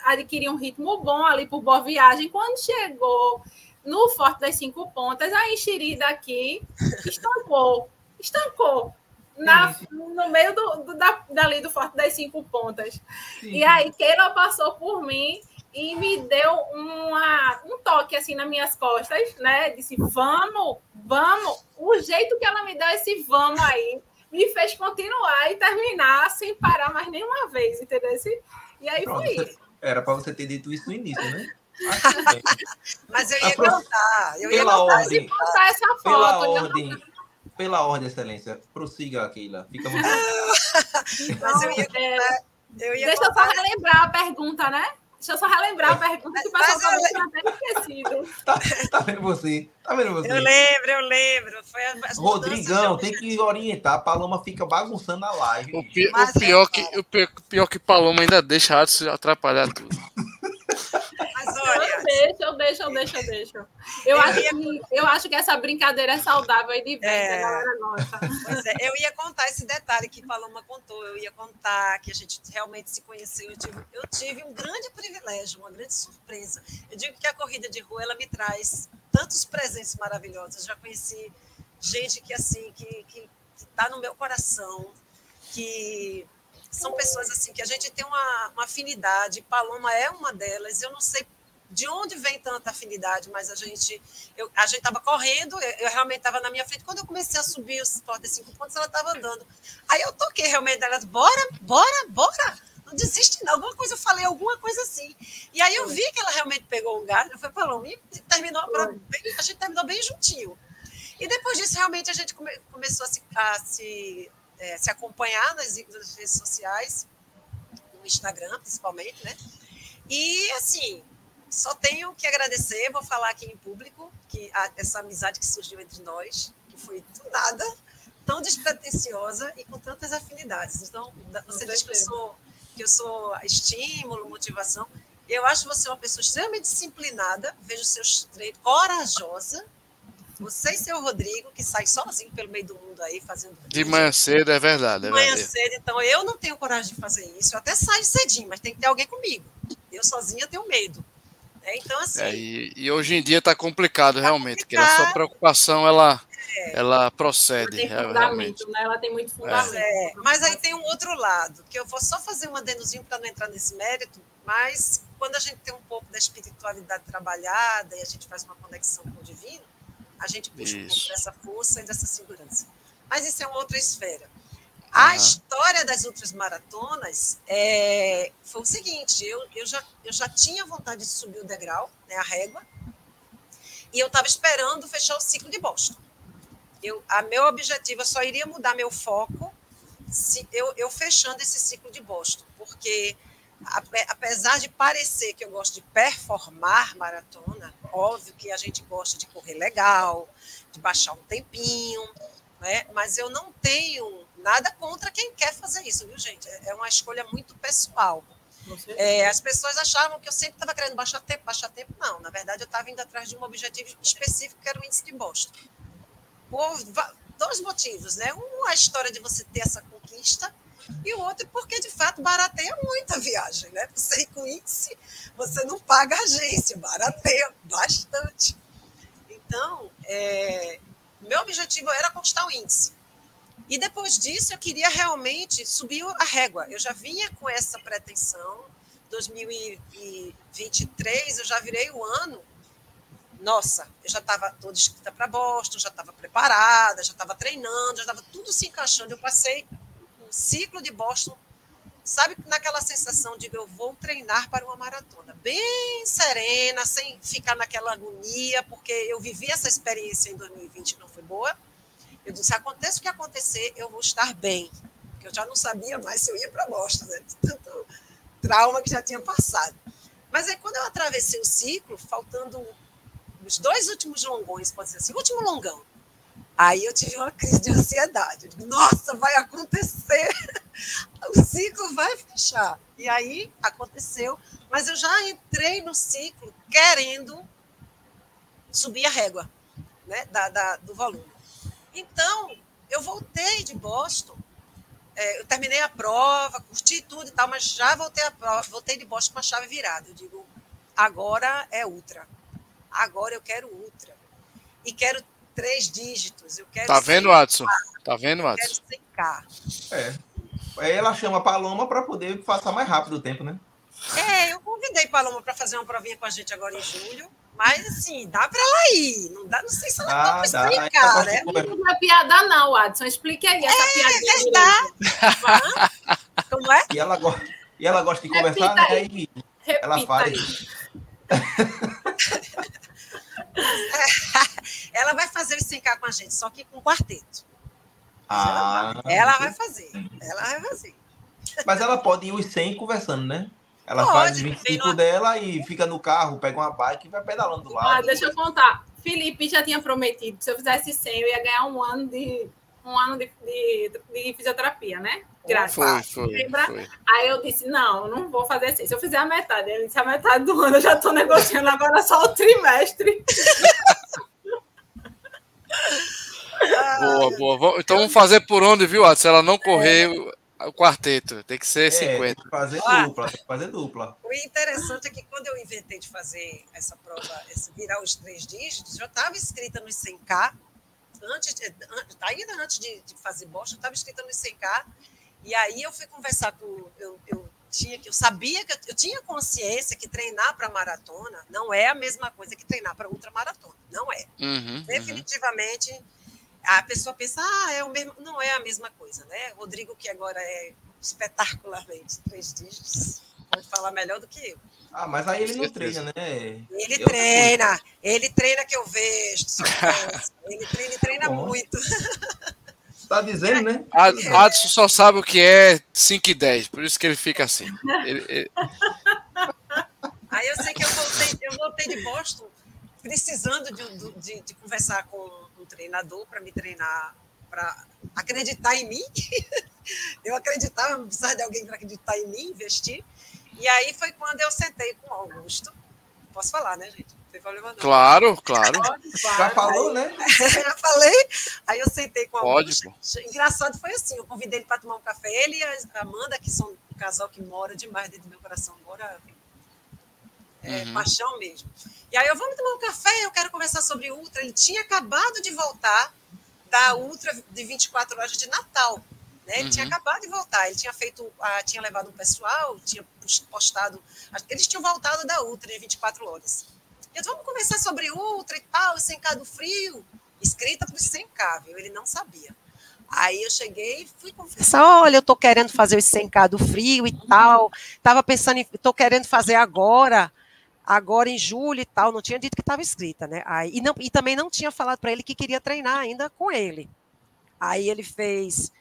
adquiri um ritmo bom ali por boa viagem. Quando chegou no Forte das Cinco Pontas, a enxerida aqui [laughs] estancou, estancou. Na, no meio do, do, da, dali do Forte das Cinco Pontas. Sim. E aí, Keila passou por mim e me deu uma, um toque assim nas minhas costas, né? Disse, vamos, vamos. O jeito que ela me deu esse vamos aí me fez continuar e terminar sem parar mais nenhuma vez, entendeu? E aí Pronto, foi isso. Era para você ter dito isso no início, né? [laughs] Mas eu ia contar. Eu ia pela contar, ordem, contar essa foto. Pela ordem, pela ordem, excelência. Prossiga, Keila. Fica muito. [laughs] Mas eu ia, é, eu ia Deixa contar. eu só relembrar a pergunta, né? Deixa eu só relembrar a pergunta que o pessoal talvez até esquecido. [laughs] Tá, tá, vendo você? Tá vendo você? Eu lembro, eu lembro. Foi Rodrigão, tem que orientar. A Paloma fica bagunçando a live. O, pi o pior, é, que, o pior que Paloma ainda deixa de atrapalhar tudo. Eu deixo, eu deixo, eu deixo, eu deixo. Eu, eu acho, ia... que, eu acho que essa brincadeira é saudável e divertida, é... a galera gosta. Pois é, eu ia contar esse detalhe que Paloma contou, eu ia contar que a gente realmente se conheceu. Eu tive, eu tive um grande privilégio, uma grande surpresa. Eu digo que a corrida de rua ela me traz tantos presentes maravilhosos. Eu já conheci gente que assim, que, que, que tá no meu coração, que são pessoas assim que a gente tem uma, uma afinidade. Paloma é uma delas. Eu não sei de onde vem tanta afinidade, mas a gente eu, a gente estava correndo, eu, eu realmente estava na minha frente. Quando eu comecei a subir os portas cinco pontos, ela estava andando. Aí eu toquei realmente delas, bora, bora, bora. Não desiste, não. Alguma coisa eu falei, alguma coisa assim. E aí eu vi que ela realmente pegou um galho, foi Paloma, e terminou, a gente terminou bem juntinho. E depois disso, realmente, a gente come, começou a se, a se é, se acompanhar nas, nas redes sociais, no Instagram principalmente, né? E assim, só tenho que agradecer, vou falar aqui em público, que a, essa amizade que surgiu entre nós, que foi do nada, tão despretensiosa e com tantas afinidades. Então, você diz que eu sou, que eu sou estímulo, motivação. Eu acho você uma pessoa extremamente disciplinada, vejo seus treinos, corajosa, você e seu Rodrigo, que sai sozinho pelo meio do mundo aí fazendo. De manhã cedo, é verdade. É de manhã cedo, então eu não tenho coragem de fazer isso. Eu até saio cedinho, mas tem que ter alguém comigo. Eu sozinha tenho medo. É, então, assim. É, e, e, hoje em dia está complicado, tá realmente, porque a sua preocupação ela, é. ela procede. Ela tem realmente. Né? Ela tem muito fundamento. É. Mas aí tem um outro lado, que eu vou só fazer um adenozinho para não entrar nesse mérito, mas quando a gente tem um pouco da espiritualidade trabalhada e a gente faz uma conexão com o divino, a gente busca um pouco dessa força e dessa segurança. Mas isso é uma outra esfera. A uhum. história das outras maratonas é, foi o seguinte: eu, eu, já, eu já tinha vontade de subir o degrau, né, a régua, e eu estava esperando fechar o ciclo de Boston. Eu, a meu objetivo, eu só iria mudar meu foco se eu, eu fechando esse ciclo de Boston, porque apesar de parecer que eu gosto de performar maratona, óbvio que a gente gosta de correr legal, de baixar um tempinho, né? mas eu não tenho nada contra quem quer fazer isso, viu, gente? É uma escolha muito pessoal. É, as pessoas achavam que eu sempre estava querendo baixar tempo, baixar tempo. Não, na verdade, eu estava indo atrás de um objetivo específico, que era o índice de Boston. Por dois motivos, né? Um, a história de você ter essa conquista, e o outro porque, de fato, barateia muito a viagem, né? Você ir com índice, você não paga agência, barateia bastante. Então, é, meu objetivo era conquistar o índice. E depois disso, eu queria realmente subir a régua. Eu já vinha com essa pretensão. 2023, eu já virei o ano. Nossa, eu já estava toda escrita para Boston, já estava preparada, já estava treinando, já estava tudo se encaixando. Eu passei ciclo de Boston, sabe, naquela sensação de eu vou treinar para uma maratona, bem serena, sem ficar naquela agonia, porque eu vivi essa experiência em 2020 que não foi boa. Eu disse: aconteça o que acontecer, eu vou estar bem. porque eu já não sabia mais se eu ia para Boston, né? tanto trauma que já tinha passado. Mas aí, quando eu atravessei o ciclo, faltando os dois últimos longões, pode ser assim, o último longão, Aí eu tive uma crise de ansiedade. Nossa, vai acontecer! [laughs] O ciclo vai fechar. E aí aconteceu, mas eu já entrei no ciclo querendo subir a régua né, da, da do volume. Então, eu voltei de Boston, é, eu terminei a prova, curti tudo e tal, mas já voltei, a prova, voltei de Boston com a chave virada. Eu digo, agora é ultra. Agora eu quero ultra. E quero três dígitos. Eu quero tá vendo, Adson? Tá vendo, Adson? Eu quero É. Aí ela chama a Paloma para poder passar mais rápido o tempo, né? É, eu convidei Paloma para fazer uma provinha com a gente agora em julho. Mas, assim, dá para ela ir. Não, dá, não sei se ela ah, dá para explicar, né? Não é piada, não, Adson. Explique aí essa é, piadinha. Verdade. Como é? E ela, gosta, e ela gosta de Repita conversar, né? Aí. E ela faz. [laughs] ela vai fazer o 100K com a gente, só que com quarteto. Ah, ela, vai, ela vai fazer. Ela vai fazer. Mas ela pode ir os 100 conversando, né? Ela pode, faz 25 dela e fica no carro, pega uma bike e vai pedalando do lado. Ah, deixa eu contar. Felipe já tinha prometido que se eu fizesse 100, eu ia ganhar um ano de, um ano de, de, de fisioterapia, né? Graças. Foi, foi, Lembra? Foi. Aí eu disse, não, não vou fazer assim. Se eu fizer a metade, ele disse, a metade do ano eu já estou negociando agora só o trimestre. boa, boa. Então vamos fazer por onde, viu, Se ela não correr é. O quarteto, tem que ser é, 50. Tem que fazer dupla, tem que fazer dupla. O interessante é que quando eu inventei de fazer essa prova, esse, virar os três dígitos, já estava escrita nos 100K, antes, ainda antes de, de fazer bosta, estava escrita nos 100K, e aí eu fui conversar com. Eu, eu tinha que eu sabia que eu, eu tinha consciência que treinar para maratona não é a mesma coisa que treinar para ultramaratona. Não é. Uhum, Definitivamente. Uhum. A pessoa pensa, ah, é o mesmo. Não é a mesma coisa, né? Rodrigo, que agora é espetacularmente três dígitos, pode falar melhor do que eu. Ah, mas aí ele não treina, né? Ele eu treina, ele treina que eu vejo. Ele treina e treina muito. [laughs] Tá dizendo, né? Adson só sabe o que é 5 e 10, por isso que ele fica assim. Ele, ele... Aí eu sei que eu voltei, eu voltei de Boston precisando de, de, de conversar com um treinador para me treinar, para acreditar em mim. [laughs] Eu acreditava, precisava de alguém para acreditar em mim, investir. E aí foi quando eu sentei com o Augusto. Posso falar, né, gente? tem problema não. Claro, claro. Já falou, né? [laughs] Já falei. Aí eu sentei com a Pode, Engraçado foi assim, eu convidei ele para tomar um café. Ele e a Amanda, que são um casal que mora demais dentro do meu coração, mora é, uhum. paixão mesmo. E aí eu vamos tomar um café, eu quero conversar sobre Ultra. Ele tinha acabado de voltar da Ultra de 24 horas de Natal. Né? Ele uhum. tinha acabado de voltar, ele tinha feito, ah, tinha levado um pessoal, tinha postado. Eles tinham voltado da Ultra de 24 horas. Eu vamos conversar sobre ultra e tal, 100K do frio. Escrita os 100K, viu? Ele não sabia. Aí eu cheguei e fui conversar. Olha, eu estou querendo fazer os 100K do frio e tal. Estava pensando em. Estou querendo fazer agora, agora em julho e tal. Não tinha dito que estava escrita, né? Aí, e, não, e também não tinha falado para ele que queria treinar ainda com ele. Aí ele fez.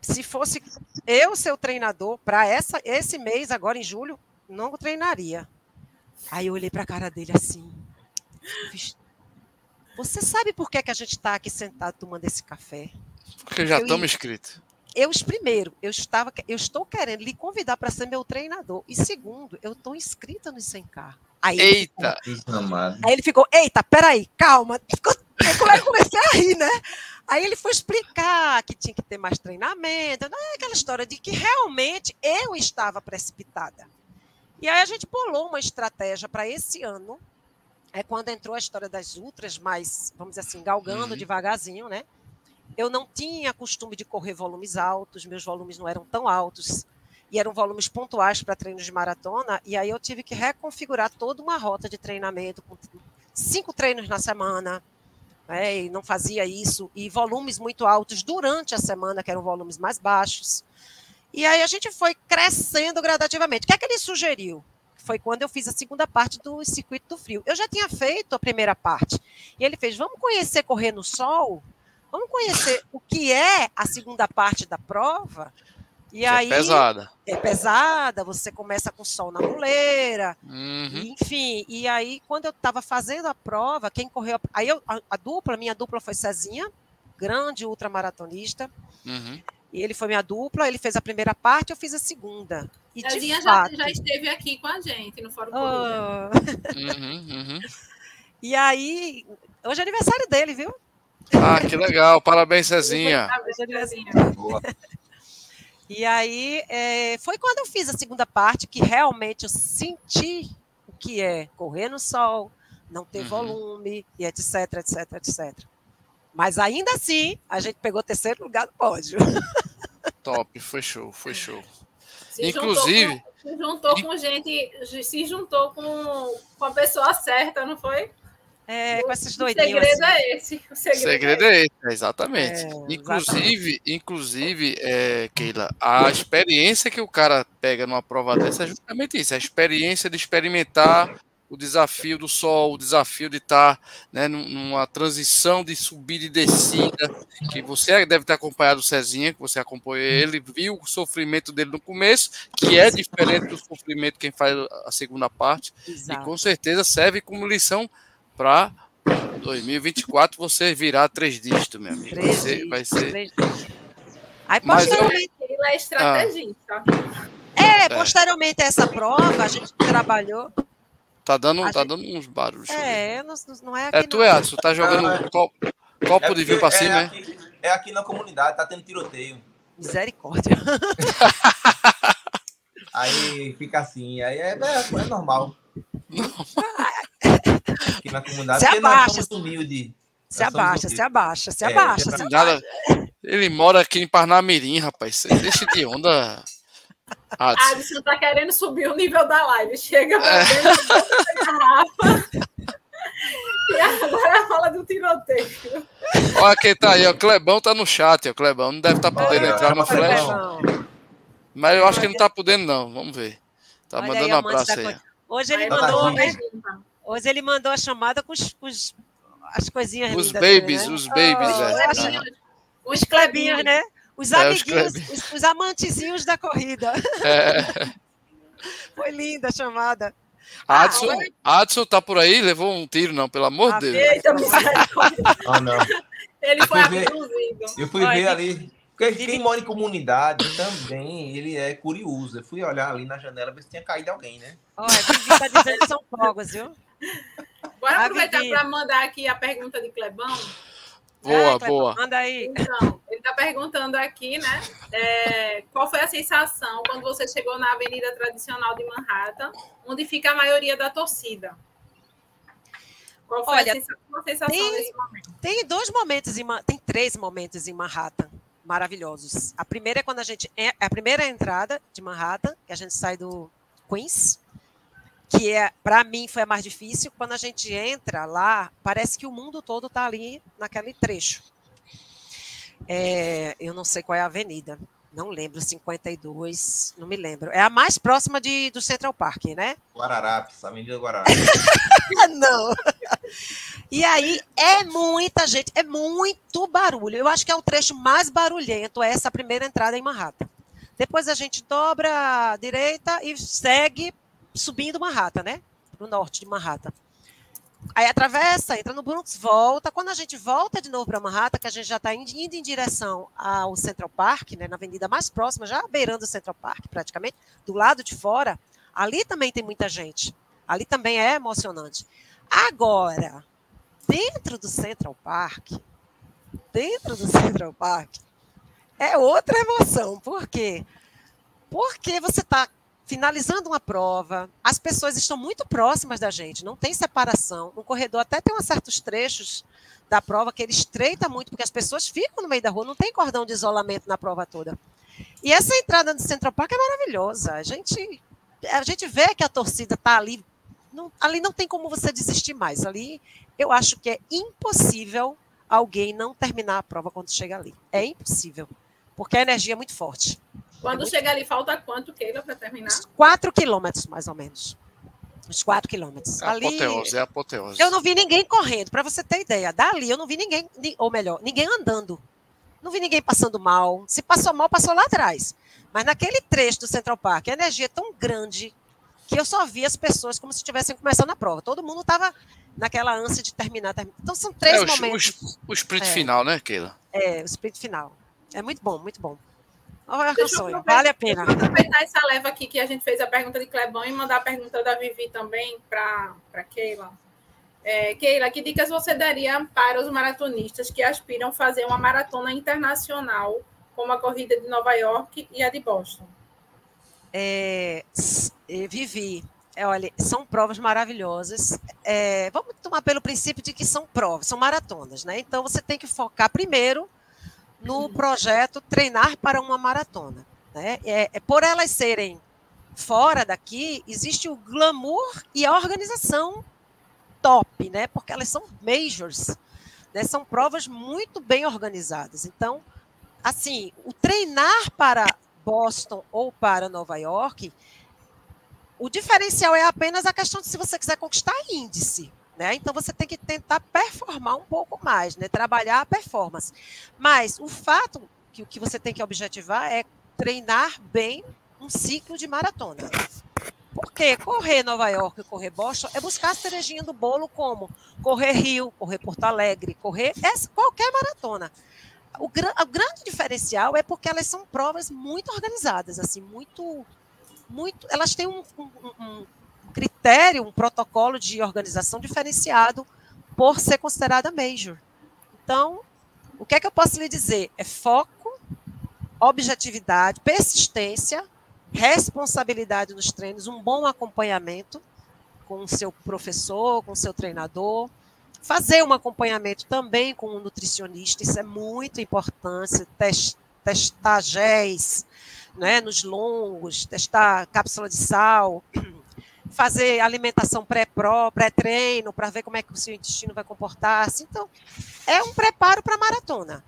Se fosse eu seu treinador para esse mês, agora em julho, não treinaria. Aí eu olhei para a cara dele assim. Você sabe por que, é que a gente está aqui sentado tomando esse café? Porque já estamos inscritos. Eu, primeiro, eu, estava, eu estou querendo lhe convidar para ser meu treinador. E segundo, eu estou inscrita no 100K. Aí eita! Ele ficou, aí ele ficou, eita, peraí, calma. Ficou, eu comecei a rir, né? Aí ele foi explicar que tinha que ter mais treinamento, né? aquela história de que realmente eu estava precipitada. E aí a gente pulou uma estratégia para esse ano, é quando entrou a história das ultras, mas, vamos dizer assim, galgando uhum. devagarzinho, né? Eu não tinha costume de correr volumes altos, meus volumes não eram tão altos, e eram volumes pontuais para treinos de maratona, e aí eu tive que reconfigurar toda uma rota de treinamento, com cinco treinos na semana, né? e não fazia isso, e volumes muito altos durante a semana, que eram volumes mais baixos. E aí a gente foi crescendo gradativamente. O que é que ele sugeriu? Foi quando eu fiz a segunda parte do circuito do frio. Eu já tinha feito a primeira parte. E ele fez: vamos conhecer correr no sol? Vamos conhecer o que é a segunda parte da prova. E Que aí é pesada. é pesada, você começa com sol na muleira, Uhum. enfim. E aí, quando eu estava fazendo a prova, quem correu. Aí eu, a, a dupla, minha dupla foi Cezinha, grande ultramaratonista. Uhum. E ele foi minha dupla, ele fez a primeira parte, eu fiz a segunda. E Cezinha já, fato, já esteve aqui com a gente no Fórum Corrida. ah, Uhum, uhum. [laughs] e aí, hoje é aniversário dele, viu? Ah, que legal. Parabéns, Cezinha. E aí, é, foi quando eu fiz a segunda parte que realmente eu senti o que é correr no sol, não ter Uhum. volume, e etc, etc, etc. Mas ainda assim, a gente pegou terceiro lugar no pódio. [laughs] Top, foi show, foi show. Se Inclusive- juntou com, se juntou com gente, se juntou com, com a pessoa certa, não foi? É, com esses O doidinhos. segredo assim. é esse. O O segredo, segredo é é esse, exatamente. É, inclusive, inclusive é, Keila, a experiência que o cara pega numa prova dessa é justamente isso, a experiência de experimentar o desafio do sol, o desafio de estar né, num- numa transição de subida e descida, que você deve ter acompanhado o Cezinha, que você acompanhou ele, viu o sofrimento dele no começo, que é diferente do sofrimento quem faz a segunda parte, e Exato. com certeza serve como lição para 2024 você virar três dígitos, meu amigo. Vai Três ser, vai ser-. Aí, Mas eu- posteriormente, Ele é estrategista. é, posteriormente a essa prova, a gente trabalhou. Tá dando, A tá gente- dando uns barulhos. É, não, não é aqui. É tu, não. é, Adson, tá jogando Ah, é. copo, copo de vinho pra cima, é é? aqui, é aqui na comunidade, tá tendo tiroteio. Misericórdia. [laughs] Aí fica assim, aí é, é, é normal. Aqui na comunidade, Se porque nós abaixa. somos humildes. Se abaixa, se abaixa, se É, abaixa, já se Nada, ele mora aqui em Parnamirim, rapaz. Você deixa de onda. Adson. Adson tá querendo subir o nível da live. Chega É. bebendo a garrafa. E agora fala do tiroteio. Olha quem tá aí, ó. O Clebão tá no chat, ó. O Clebão não deve estar tá podendo Olha, entrar no flash, Clebão. mas eu acho que não tá podendo, não. Vamos ver. Tá Olha mandando aí, um abraço aí. Hoje ele mandou- mandou, Tadinho. Hoje ele mandou a chamada com os, com os- as coisinhas Os babies, né? os babies, Oh, é. Os Os clebinhos, né? Os É, os amiguinhos, os, os amantezinhos da corrida. É. [laughs] Foi linda a chamada. Adson, olha- Adson tá por aí? Levou um tiro, não, pelo amor Ah, de Deus. Eita, misericórdia. [laughs] Ah, não. Ele foi Eu fui ver- abduzido. Eu fui Olha, ver ali. Porque quem mora em comunidade também, ele é curioso. Eu fui olhar ali na janela ver se tinha caído alguém, né? Olha, Vivi tá dizendo que são fogos, viu? Bora A aproveitar Vivi. para mandar aqui a pergunta de Clebão. Boa, É, Clebão, boa. Manda aí. Então, ele está perguntando aqui, né? é, qual foi a sensação quando você chegou na avenida tradicional de Manhattan, onde fica a maioria da torcida? Qual foi Olha, a sensação, a sensação tem- nesse momento? Tem dois momentos, em, tem três momentos em Manhattan maravilhosos. A primeira é quando a gente é a primeira entrada de Manhattan, que a gente sai do Queens, que é para mim foi a mais difícil. Quando a gente entra lá, parece que o mundo todo está ali naquele trecho. É, eu não sei qual é a avenida, não lembro 52, não me lembro. É a mais próxima de, do Central Park, né? Guararapes, Avenida Guararapes. [laughs] Não. E aí é muita gente, é muito barulho. Eu acho que é o trecho mais barulhento, é essa primeira entrada em Manhattan. Depois a gente dobra à direita e segue subindo Manhattan, né? Para o norte de Manhattan. Aí atravessa, entra no Bronx, volta. Quando a gente volta de novo para Manhattan, que a gente já está indo em direção ao Central Park, né, na avenida mais próxima, já beirando o Central Park praticamente, do lado de fora, ali também tem muita gente. Ali também é emocionante. Agora, dentro do Central Park, dentro do Central Park, é outra emoção. Por quê? Porque você está finalizando uma prova, as pessoas estão muito próximas da gente, não tem separação. No corredor até tem uns certos trechos da prova que ele estreita muito, porque as pessoas ficam no meio da rua, não tem cordão de isolamento na prova toda. E essa entrada no Central Park é maravilhosa. A gente, a gente vê que a torcida está ali não, ali não tem como você desistir mais. Ali eu acho que é impossível alguém não terminar a prova quando chega ali. É impossível. Porque a energia é muito forte. Quando chega ali, falta quanto, Keila, para terminar? Quatro quilômetros, mais ou menos. Uns 4 quilômetros. É Ali, apoteose, é apoteose. Eu não vi ninguém correndo, para você ter ideia. Dali eu não vi ninguém, ou melhor, ninguém andando. Não vi ninguém passando mal. Se passou mal, passou lá atrás. Mas naquele trecho do Central Park, a energia é tão grande que eu só vi as pessoas como se estivessem começando a prova. Todo mundo estava naquela ânsia de terminar, terminar. Então são três é, o, momentos. O, o sprint é. final, né, Keila? É, o sprint final. É muito bom, muito bom. Olha vale a pena. Deixa eu aproveitar essa leva aqui que a gente fez a pergunta de Clebão e mandar a pergunta da Vivi também para Keila. É, Keila, que dicas você daria para os maratonistas que aspiram a fazer uma maratona internacional, como a corrida de Nova York e a de Boston? É, Vivi, é, olha, são provas maravilhosas. É, vamos tomar pelo princípio de que são provas, são maratonas, né? Então você tem que focar primeiro no projeto Treinar para uma Maratona. Né? É, é, por elas serem fora daqui, existe o glamour e a organização top, né? Porque elas são majors, né? São provas muito bem organizadas. Então, assim, o treinar para Boston ou para Nova York, o diferencial é apenas a questão de se você quiser conquistar índice. Né? Então você tem que tentar performar um pouco mais, né? trabalhar a performance. Mas o fato que o que você tem que objetivar é treinar bem um ciclo de maratona. Porque correr Nova York e correr Boston é buscar a cerejinha do bolo como correr Rio, correr Porto Alegre, correr essa, qualquer maratona. O, o, grande diferencial é porque elas são provas muito organizadas, assim, muito, muito. Elas têm um, um, um critério, um protocolo de organização diferenciado por ser considerada major. Então, o que é que eu posso lhe dizer? É foco, objetividade, persistência responsabilidade nos treinos, um bom acompanhamento com o seu professor, com o seu treinador, fazer um acompanhamento também com o um nutricionista, isso é muito importante, testar géis né, nos longos, testar cápsula de sal, fazer alimentação pré-treino para ver como é que o seu intestino vai comportar-se. Então, é um preparo para a maratona.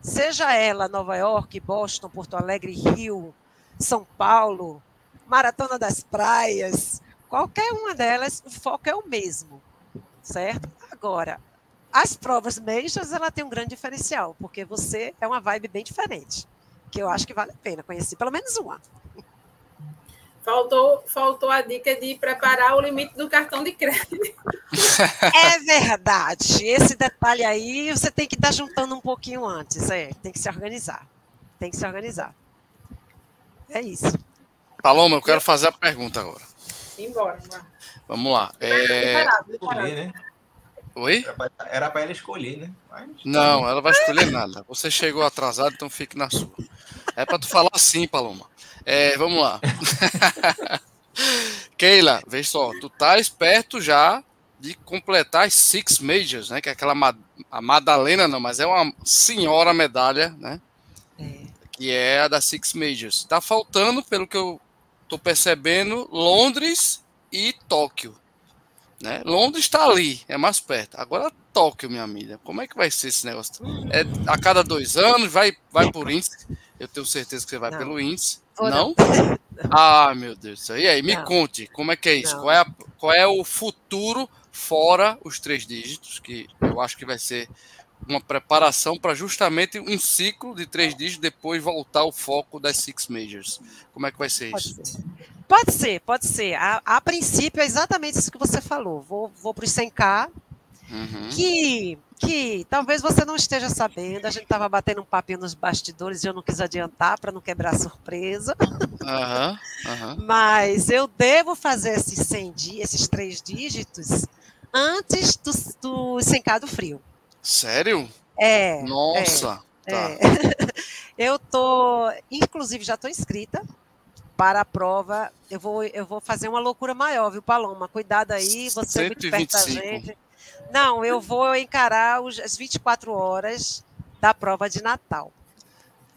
Seja ela Nova York, Boston, Porto Alegre, Rio, são Paulo, Maratona das Praias, qualquer uma delas, o foco é o mesmo, certo? Agora, as provas majors, ela tem um grande diferencial, porque você é uma vibe bem diferente, que eu acho que vale a pena conhecer, pelo menos uma. Faltou, faltou a dica de preparar o limite do cartão de crédito. [laughs] É verdade. Esse detalhe aí você tem que estar juntando um pouquinho antes. É, tem que se organizar. Tem que se organizar. É isso. Paloma, eu quero fazer a pergunta agora. Embora. Vamos lá. É... Escolher, né? Oi? Era para ela escolher, né? Mas... Não, ela vai escolher nada. Você chegou atrasado, então fique na sua. É para tu falar assim, Paloma. É, vamos lá. [laughs] Keila, vê só, tu tá perto já de completar as Six Majors, né? Que é aquela a Madalena, não, mas é uma senhora medalha, né? que é a da Six Majors. Está faltando, pelo que eu estou percebendo, Londres e Tóquio. Né? Londres está ali, é mais perto. Agora Tóquio, minha amiga, como é que vai ser esse negócio? É a cada dois anos, vai, vai por índice. Eu tenho certeza que você vai não. pelo índice. não? [laughs] Ah, meu Deus. E aí, me não. conte, como é que é isso? Qual é, a, qual é o futuro fora os três dígitos, que eu acho que vai ser uma preparação para justamente um ciclo de três dias depois voltar ao foco das Six Majors. Como é que vai ser pode isso? Ser. Pode ser, pode ser. A, a, princípio é exatamente isso que você falou. Vou, vou para os 100K, uhum. que, que talvez você não esteja sabendo. A gente estava batendo um papinho nos bastidores e eu não quis adiantar para não quebrar a surpresa. Uhum, uhum. Mas eu devo fazer esses 100 dias, esses três dígitos antes do, do 100K do frio. Sério? É. Nossa. É, tá. é. [laughs] Eu tô, inclusive, já estou inscrita para a prova. Eu vou, eu vou fazer uma loucura maior, viu, Paloma? Cuidado aí, você 125. é muito perto da gente. Não, eu vou encarar os, as 24 horas da prova de Natal.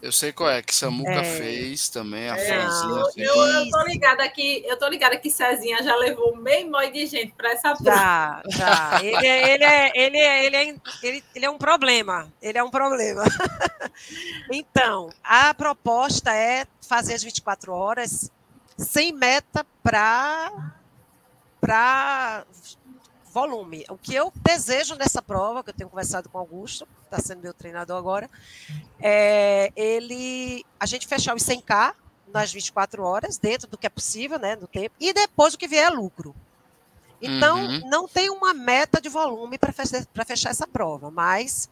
Eu sei qual é, que Samuca é. fez também, a é, Franzinha. Eu, eu, eu, tô ligada aqui, eu tô ligada que Cezinha já levou meio mói de gente para essa prova. Já, já. Ele, é, ele, é, ele, é, ele, é, ele, ele é um problema. Ele é um problema. [laughs] então, a proposta é fazer as 24 horas sem meta para para volume. O que eu desejo nessa prova, que eu tenho conversado com o Augusto, que está sendo meu treinador agora, é ele a gente fechar os 100K nas 24 horas, dentro do que é possível, né, no tempo, e depois o que vier é lucro. Então, uhum. não tem uma meta de volume para fechar, fechar essa prova, mas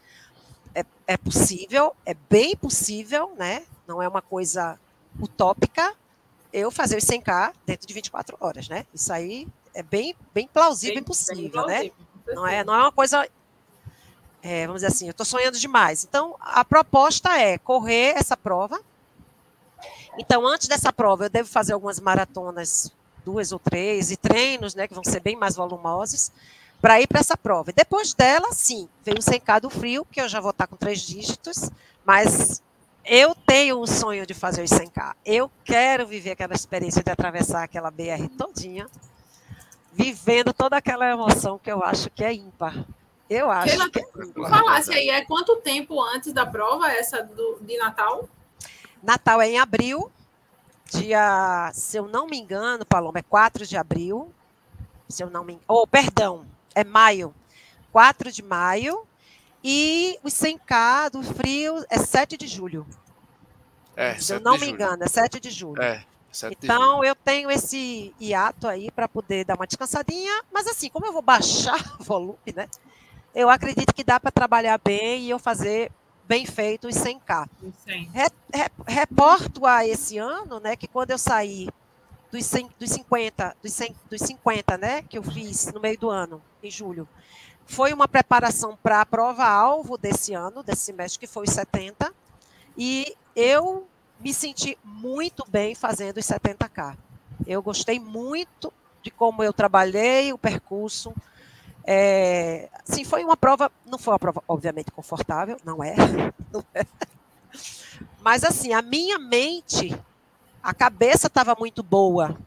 é, é possível, é bem possível, né? Não é uma coisa utópica eu fazer os 100K dentro de 24 horas, né? Isso aí é bem, bem plausível bem, e possível, bem plausível, né? Não é, não é uma coisa, é, vamos dizer assim, eu estou sonhando demais. Então, a proposta é correr essa prova. Então, antes dessa prova, eu devo fazer algumas maratonas, duas ou três, e treinos, né, que vão ser bem mais volumosos, para ir para essa prova. E depois dela, sim, vem o 100K do frio, que eu já vou estar com três dígitos, mas eu tenho um sonho de fazer os 100K. Eu quero viver aquela experiência de atravessar aquela BR todinha, vivendo toda aquela emoção que eu acho que é ímpar. Eu acho Pela, que é. Falasse aí, é quanto tempo antes da prova essa do, de Natal? Natal é em abril, dia, se eu não me engano, Paloma, é 4 de abril. Se eu não me engano. Oh, perdão, é maio. 4 de maio. E o 100K do frio é 7 de julho. É, se eu não me engano, é 7 de julho. É. Então, eu tenho esse hiato aí para poder dar uma descansadinha, mas assim, como eu vou baixar [laughs] o volume, né? Eu acredito que dá para trabalhar bem e eu fazer bem feito os 100K. Re, re, reporto a esse ano, né, que quando eu saí dos, 100, dos 50, dos, 100, dos 50, né, que eu fiz no meio do ano, em julho, foi uma preparação para a prova-alvo desse ano, desse semestre, que foi os 70, e eu me senti muito bem fazendo os 70K. Eu gostei muito de como eu trabalhei o percurso. É, sim, foi uma prova, não foi uma prova, obviamente, confortável, não é, [laughs] não é. Mas, assim, a minha mente, a cabeça estava muito boa,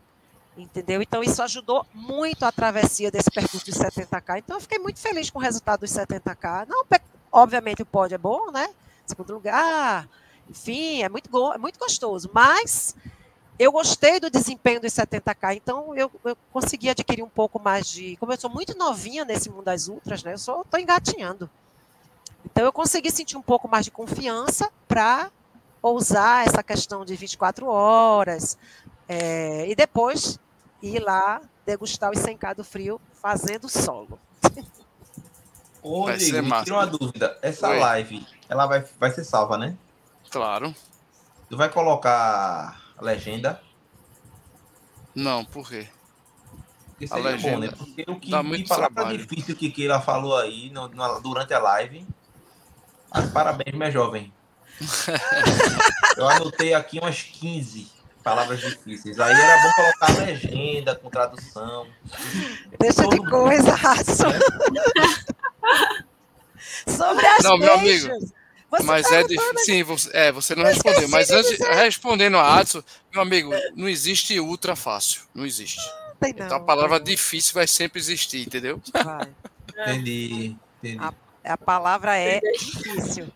entendeu? Então, isso ajudou muito a travessia desse percurso de 70K. Então, eu fiquei muito feliz com o resultado dos 70K. Não, obviamente, o pódio é bom, né? Segundo lugar, enfim, é muito, é muito gostoso. Mas eu gostei do desempenho dos 70K, então eu, eu, consegui adquirir um pouco mais de. Como eu sou muito novinha nesse mundo das ultras, né? Eu só estou engatinhando. Então eu consegui sentir um pouco mais de confiança para ousar essa questão de 24 horas. É, e depois ir lá degustar os 100K do frio fazendo solo. Ô, Rodrigo, tira uma dúvida. Essa Oi. live, ela vai, vai ser salva, né? Claro. Tu vai colocar a legenda? Não, por quê? Porque seria a legenda bom, né? Porque o que, dá muito palavra difícil que Keila falou aí no, no, durante a live. Mas parabéns, minha jovem. [laughs] Eu anotei aqui umas 15 palavras difíceis. Aí era bom colocar a legenda com tradução. Deixa Todo de coisa, Ração. Né? [laughs] Sobre as Não, meu amigo. Você mas é difícil. Sim, você, é, você não respondeu. Mas antes, respondendo a Adson, meu amigo, não existe ultra fácil. Não existe. Não, então a palavra difícil vai sempre existir, entendeu? Vai. [laughs] entendi, entendi. A, a, palavra é difícil.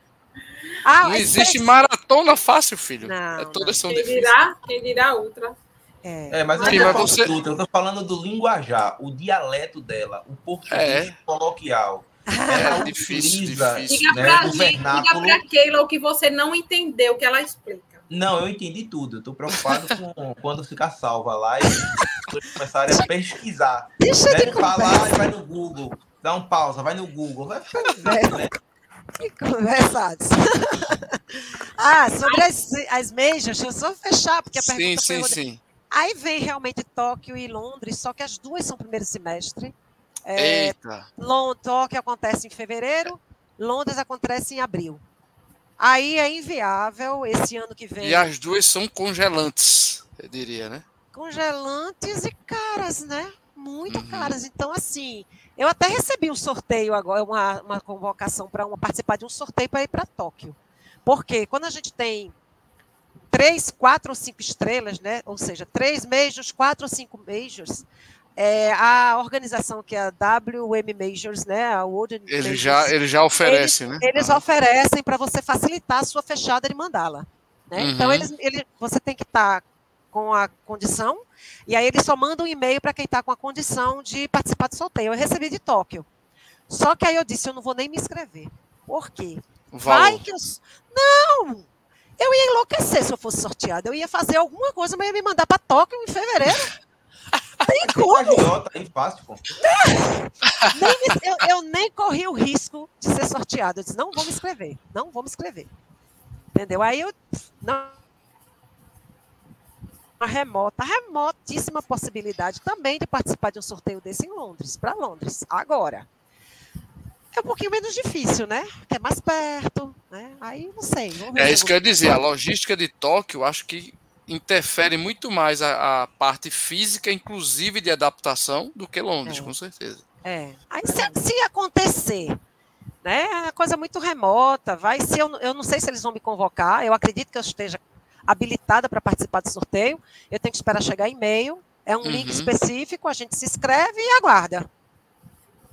Ah, não existe é... maratona fácil, filho. Não, é todas são quem difíceis. Dirá, quem dirá ultra. É, é mas, Sim, mas você... eu tô falando do linguajar, o dialeto dela, o português é. coloquial. É [laughs] difícil, difícil. Diga né, para vernáculo... diga Keila o que você não entendeu, que ela explica. Não, eu entendi tudo. Eu tô preocupado com quando ficar salva lá e começarem a pesquisar. Deixa né? de falar e vai no Google. Dá um pausa, vai no Google. Vai ficar difícil, né? Que conversados. [laughs] ah, sobre as, as majors, deixa eu só fechar, porque a pergunta sim, sim, sim. Aí vem realmente Tóquio e Londres, só que as duas são primeiro semestre. É, acontece em fevereiro, Londres acontece em abril. Aí é inviável esse ano que vem. E as duas são congelantes, eu diria, né? Congelantes e caras, né? Muito uhum. caras. Então, assim, eu até recebi um sorteio agora, uma, uma convocação para participar de um sorteio para ir para Tóquio. Porque quando a gente tem três, quatro ou cinco estrelas, né? Ou seja, três majors, quatro ou cinco majors, é, a organização que é a WM Majors, né, a World ele Majors, já ele já oferece, eles, né? Eles uhum. oferecem para você facilitar a sua fechada de mandala. Né? Então, uhum. Então eles, ele, você tem que estar tá com a condição, e aí ele só manda um e-mail para quem está com a condição de participar do sorteio. Eu recebi de Tóquio. Só que aí eu disse, eu não vou nem me inscrever. Por quê? Vai que eu... Não! Eu ia enlouquecer se eu fosse sorteada. Eu ia fazer alguma coisa, mas ia me mandar para Tóquio em fevereiro. [laughs] Tem como? Tá fácil, pô. Eu, eu, nem corri o risco de ser sorteado. Eu disse, não vou me inscrever. Não vou me inscrever. Entendeu? Aí eu. Não, uma remota, remotíssima possibilidade também de participar de um sorteio desse em Londres, para Londres, agora. É um pouquinho menos difícil, né? Que é mais perto, né? Aí não sei. É isso que eu ia dizer. A logística de Tóquio, acho que interfere muito mais a, a parte física, inclusive de adaptação, do que Londres, é. com certeza. É. Aí se, se acontecer né? É uma coisa muito remota. Vai ser, eu, eu não sei se eles vão me convocar. Eu acredito que eu esteja habilitada para participar do sorteio. Eu tenho que esperar chegar e-mail. É um uhum. link específico, a gente se inscreve e aguarda.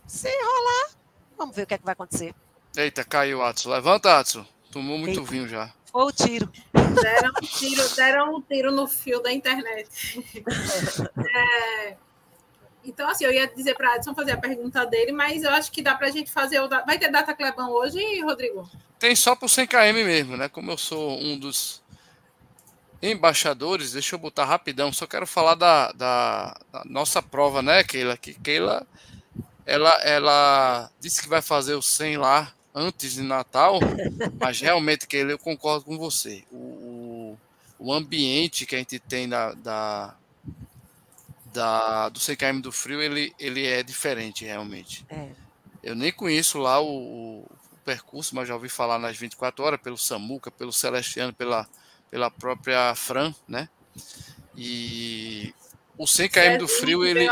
Se rolar, vamos ver o que é que vai acontecer. Eita, caiu, Atsu. Levanta, Atsu. Tomou muito Eita. vinho já. Foi o tiro. Deram um tiro, deram um tiro no fio da internet. é, então, assim, eu ia dizer para Edson fazer a pergunta dele, mas eu acho que dá para a gente fazer. O... Vai ter data Clebão hoje, Rodrigo? Tem só para o 100km mesmo, né? Como eu sou um dos embaixadores, deixa eu botar rapidão. Só quero falar da, da, da nossa prova, né, Keila? Que Keila, ela, ela disse que vai fazer o 100 lá antes de Natal, mas realmente, Keila, eu concordo com você. O, o ambiente que a gente tem da, da da, do CKM do Frio, ele, ele é diferente, realmente. É. Eu nem conheço lá o, o, percurso, mas já ouvi falar nas 24 horas, pelo Samuca, pelo Celestiano, pela, pela própria Fran, né? E o 100 km do Frio, ele...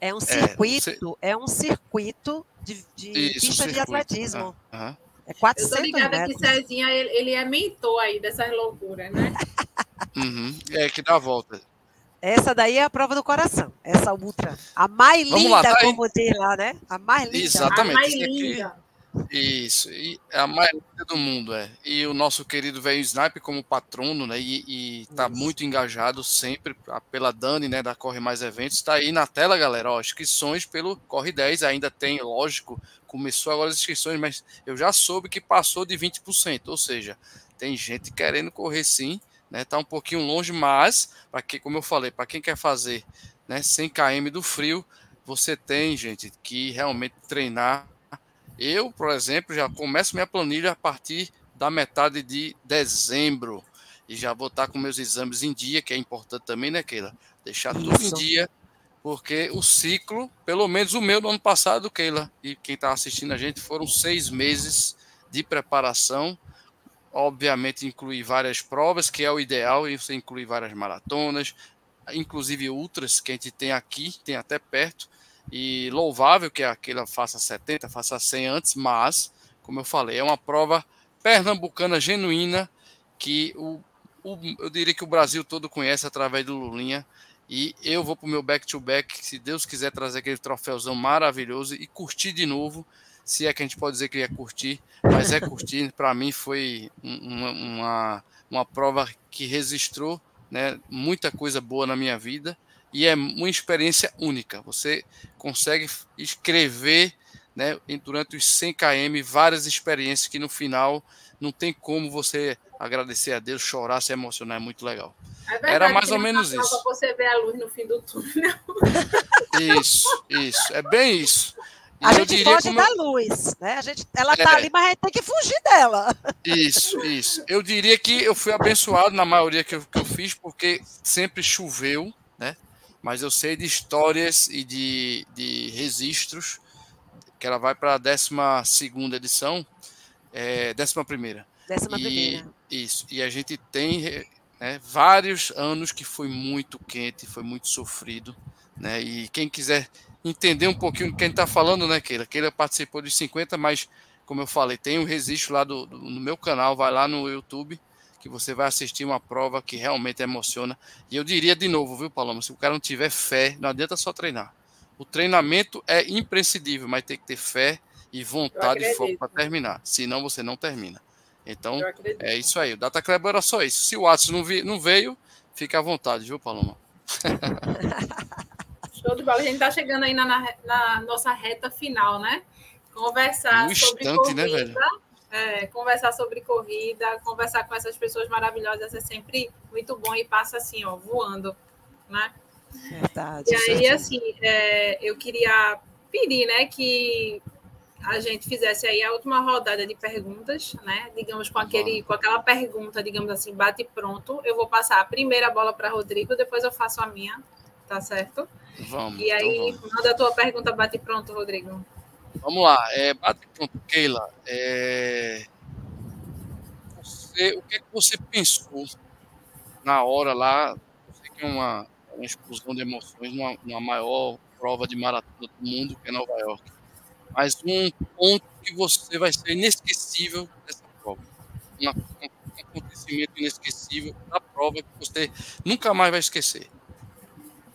É um circuito, é, é um circuito de, de Isso, pista circuito. de atletismo. Ah, É 400 Eu tô ligada metros. que Cezinha, ele, ele é mentor aí dessas loucuras, né? [laughs] uhum. É, que dá a volta. Essa daí é a prova do coração. Essa ultra. A mais Vamos linda, lá, tá como diz lá, né? A mais linda. Exatamente. A mais linda. Isso, e é a mais linda do mundo, é. E o nosso querido velho Snipe como patrono, né? E, e tá Isso. muito engajado sempre pela Dani, né? Da Corre Mais Eventos. Tá aí na tela, galera. Ó, inscrições pelo Corre 10 ainda tem, lógico. Começou agora as inscrições, mas eu já soube que passou de 20%. Ou seja, tem gente querendo correr sim né? Tá um pouquinho longe, mas para que, como eu falei, para quem quer fazer, né, 100 km do frio, você tem, gente, que realmente treinar. Eu, por exemplo, já começo minha planilha a partir da metade de dezembro e já vou estar com meus exames em dia, que é importante também, né, Keila? Deixar Isso. tudo em dia, porque o ciclo, pelo menos o meu do ano passado, Keila, e quem está assistindo a gente, foram seis meses de preparação obviamente incluir várias provas, que é o ideal, e você incluir várias maratonas, inclusive ultras que a gente tem aqui, tem até perto, e louvável que aquela faça 70, faça 100 antes, mas, como eu falei, é uma prova pernambucana genuína que o, o eu diria que o Brasil todo conhece através do Lulinha, e eu vou para o meu back-to-back, se Deus quiser trazer aquele troféuzão maravilhoso e curtir de novo, se é que a gente pode dizer que ia curtir, mas é curtir. [laughs] Para mim foi uma, uma, uma, prova que registrou né, muita coisa boa na minha vida e é uma experiência única. Você consegue escrever né, durante os 100 km várias experiências que no final não tem como você agradecer a Deus, chorar, se emocionar, é muito legal. É verdade, Era mais ou menos isso. Você vê a luz no fim do túnel. Isso, isso, é bem isso. A gente foge como... da luz, né? A gente, ela está é. ali, mas a gente tem que fugir dela. Isso, isso. Eu diria que eu fui abençoado na maioria que eu, que eu fiz, porque sempre choveu, né? Mas eu sei de histórias e de, de registros, que ela vai para a 12 edição, é, 11 primeira. Décima primeira. Isso. E a gente tem né, vários anos que foi muito quente, foi muito sofrido. Né? E quem quiser entender um pouquinho do que a gente está falando, né, Keila? Keila participou dos 50, mas, como eu falei, tem um registro lá do, do, no meu canal, vai lá no YouTube, que você vai assistir uma prova que realmente emociona. E eu diria de novo, viu, Paloma? Se o cara não tiver fé, não adianta só treinar. O treinamento é imprescindível, mas tem que ter fé e vontade e foco para terminar. Senão você não termina. Então, é isso aí. O Data Club era só isso. Se o Atos não, vi, não veio, Fique à vontade, viu, Paloma? [laughs] Show de bola. A gente está chegando aí na, na, na, nossa reta final, né? Conversar um sobre instante, né, corrida. Né, é, conversar sobre corrida, conversar com essas pessoas maravilhosas é sempre muito bom e passa assim, ó, voando, né? Verdade. E aí, assim, é, eu queria pedir, né, que a gente fizesse aí a última rodada de perguntas, né? Digamos com aquele, com aquela pergunta, digamos assim, bate pronto. Eu vou passar a primeira bola para Rodrigo, depois eu faço a minha, tá certo? Vamos. E aí, então vamos. manda a tua pergunta, bate pronto, Rodrigo. Vamos lá, é, bate pronto, Keila. É, você, o que, é que você pensou na hora lá? Eu sei que é uma, uma explosão de emoções, uma, uma maior prova de maratona do mundo, que é Nova York. Mas um ponto que você vai ser inesquecível dessa prova. Um acontecimento inesquecível da prova que você nunca mais vai esquecer.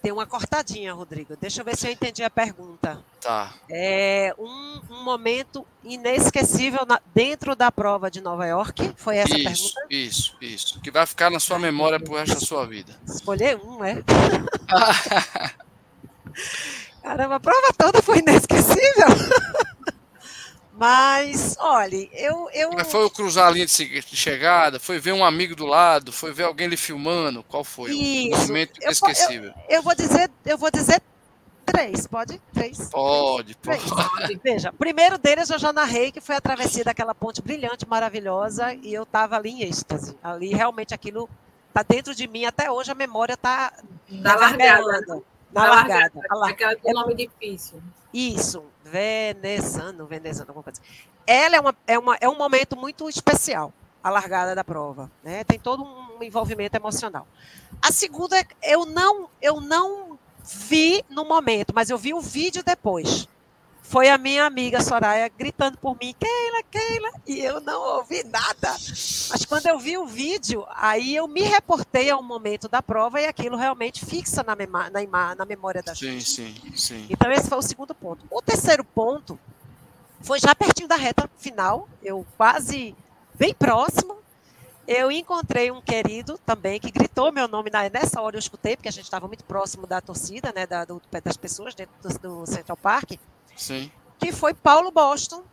Tem uma cortadinha, Rodrigo. Deixa eu ver se eu entendi a pergunta. Tá. É um, um momento inesquecível na, dentro da prova de Nova York? Foi essa isso, a pergunta? Isso, isso. Que vai ficar na sua memória pro resto da sua vida. Escolher um, é? [laughs] Caramba, a prova toda foi inesquecível. [laughs] Mas, olha, eu, eu. Mas foi o cruzar a linha de chegada? Foi ver um amigo do lado? Foi ver alguém lhe filmando? Qual foi Isso. o momento inesquecível? Eu, eu, vou dizer, eu vou dizer três, pode? Três. Pode, três. pode. Veja, o primeiro deles eu já narrei, que foi a travessia daquela ponte brilhante, maravilhosa, e eu estava ali em êxtase. Ali realmente aquilo está dentro de mim, até hoje a memória está. Da largada. Na largada. largada. Aquela com nome difícil. Isso, veneziano, veneziano, alguma coisa. Ela é, uma, é, uma, é um momento muito especial, a largada da prova. Né? Tem todo um envolvimento emocional. A segunda, eu não, eu não vi no momento, mas eu vi o vídeo depois. Foi a minha amiga Soraya gritando por mim, Keila, Keila, e eu não ouvi nada. Mas quando eu vi o vídeo, aí eu me reportei ao momento da prova e aquilo realmente fixa na, mema na, na memória da sim, gente. Sim, sim. Então esse foi o segundo ponto. O terceiro ponto foi já pertinho da reta final, eu quase bem próximo. Eu encontrei um querido também que gritou meu nome nessa hora eu escutei porque a gente estava muito próximo da torcida, né, da, do, das pessoas dentro do, do Central Park. Sim. Que foi Paulo Boston,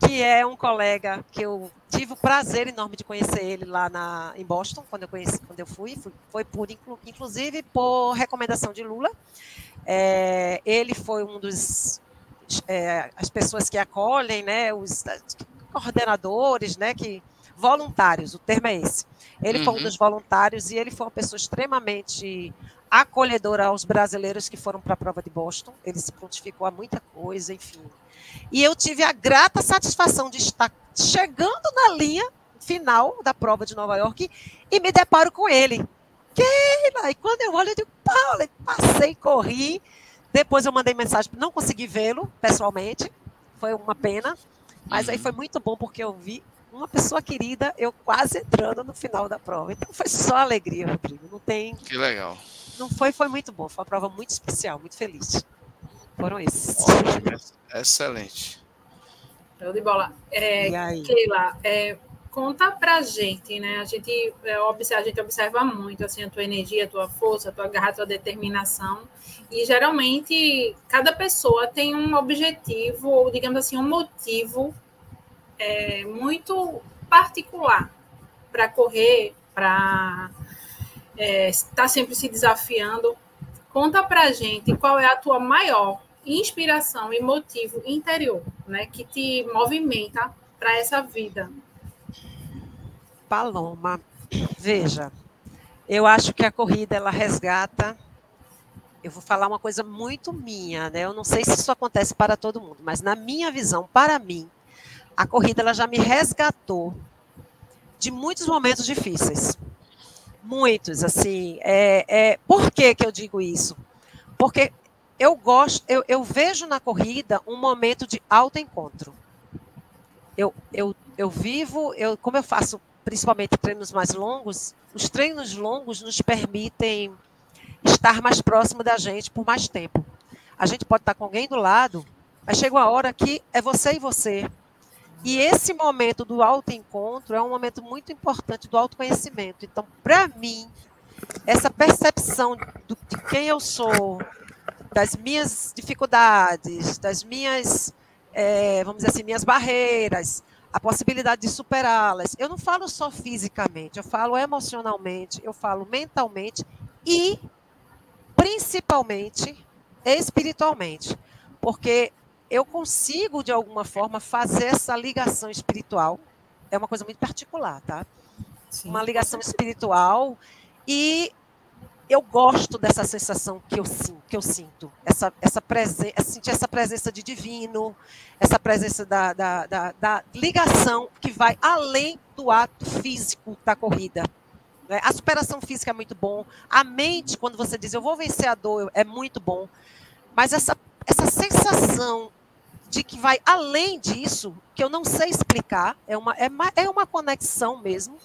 que é um colega que eu tive o prazer enorme de conhecer ele lá na, em Boston, quando eu, conheci, quando eu fui. fui foi por, inclusive por recomendação de Lula. É, ele foi um dos é, as pessoas que acolhem, né, os coordenadores, né, que voluntários, o termo é esse. Ele uhum. foi um dos voluntários e ele foi uma pessoa extremamente acolhedora aos brasileiros que foram para a prova de Boston. Ele se prontificou a muita coisa, enfim. E eu tive a grata satisfação de estar chegando na linha final da prova de Nova York e me deparo com ele. Keila! E quando eu olho, eu digo, Paulo, passei, corri. Depois eu mandei mensagem, não consegui vê-lo pessoalmente, foi uma pena. Mas aí foi muito bom, porque eu vi uma pessoa querida, eu quase entrando no final da prova. Então foi só alegria, Rodrigo. Não tem. Que legal. Não foi, foi muito bom. Foi uma prova muito especial, muito feliz. Foram esses. Ótimo, excelente. Show de bola. É, Keila, é, conta pra gente, né? A gente, é, observa, a gente observa muito assim, a tua energia, a tua força, a tua garra, a tua determinação. E geralmente cada pessoa tem um objetivo, ou digamos assim, um motivo é, muito particular para correr, para é, está sempre se desafiando. Conta para gente qual é a tua maior inspiração e motivo interior, né, que te movimenta para essa vida. Paloma, veja, eu acho que a corrida ela resgata. Eu vou falar uma coisa muito minha, né? Eu não sei se isso acontece para todo mundo, mas na minha visão, para mim, a corrida ela já me resgatou de muitos momentos difíceis. Muitos, assim. É, é, por que, que eu digo isso? Porque eu gosto, eu, eu vejo na corrida um momento de autoencontro. Eu, eu, eu vivo, eu, como eu faço principalmente treinos mais longos, os treinos longos nos permitem estar mais próximo da gente por mais tempo. A gente pode estar com alguém do lado, mas chega uma hora que é você e você. E esse momento do autoencontro é um momento muito importante do autoconhecimento. Então, para mim, essa percepção do, de quem eu sou, das minhas dificuldades, das minhas, é, vamos dizer assim, minhas barreiras, a possibilidade de superá-las. Eu não falo só fisicamente, eu falo emocionalmente, eu falo mentalmente e principalmente espiritualmente, porque eu consigo de alguma forma fazer essa ligação espiritual. É uma coisa muito particular, tá? Sim. Uma ligação espiritual e eu gosto dessa sensação que eu sinto, que eu sinto essa, essa presença, sentir essa presença de divino, essa presença da, da, da, da, ligação que vai além do ato físico da corrida. Né? A superação física é muito bom, a mente, quando você diz eu vou vencer a dor, é muito bom, mas essa, essa sensação de que vai além disso, que eu não sei explicar, é uma, é é uma conexão mesmo,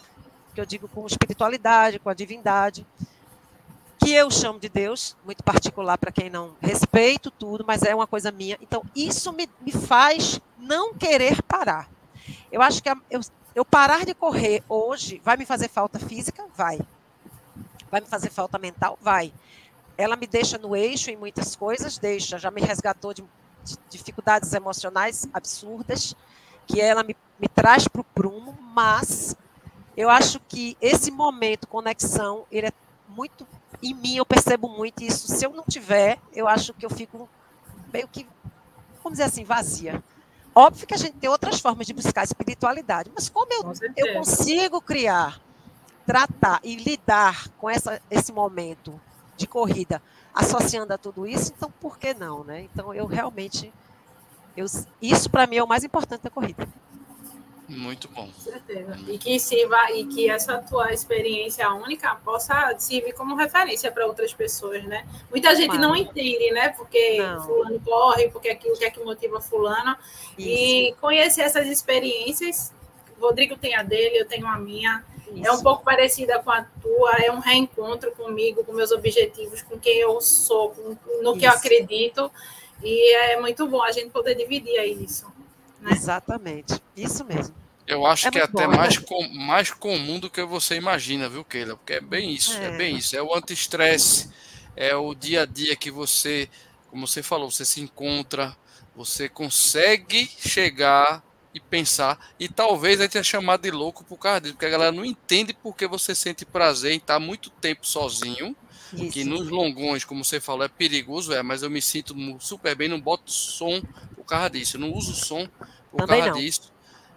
que eu digo com espiritualidade, com a divindade que eu chamo de Deus, muito particular para quem não respeito tudo, mas é uma coisa minha. Então, isso me, me faz não querer parar. Eu acho que a, eu, eu parar de correr hoje vai me fazer falta física? Vai. Vai me fazer falta mental? Vai. Ela me deixa no eixo em muitas coisas, deixa, já me resgatou de dificuldades emocionais absurdas, que ela me, me traz para o prumo, mas eu acho que esse momento, conexão, ele é muito em mim eu percebo muito isso. Se eu não tiver, eu acho que eu fico meio que, vamos dizer assim, vazia. Óbvio que a gente tem outras formas de buscar espiritualidade, mas como eu, eu consigo criar, tratar e lidar com essa, esse momento de corrida, associando a tudo isso, então por que não, né? Então eu realmente, eu, isso para mim é o mais importante da corrida. Muito bom. Com certeza. E que sirva, e que essa tua experiência única possa servir como referência para outras pessoas, né? Muita gente Mas... não entende, né? Porque não. fulano corre, porque aquilo que é que motiva fulano. Isso. E conhecer essas experiências, o Rodrigo tem a dele, eu tenho a minha. Isso. É um pouco parecida com a tua, é um reencontro comigo, com meus objetivos, com quem eu sou, com, no que Isso. eu acredito. E é muito bom a gente poder dividir aí isso. Né? Exatamente, isso mesmo. Eu acho é que é até bom, né? mais, com, mais comum do que você imagina, viu, Keila? Porque é bem isso, é, é bem isso. É o anti-estresse, é o dia a dia que você, como você falou, você se encontra, você consegue chegar e pensar, e talvez a gente é chamado de louco por causa disso, porque a galera não entende porque você sente prazer em estar muito tempo sozinho, isso. que nos longões, como você falou, é perigoso, é, mas eu me sinto super bem, não boto som por causa disso, eu não uso som por também causa não. disso,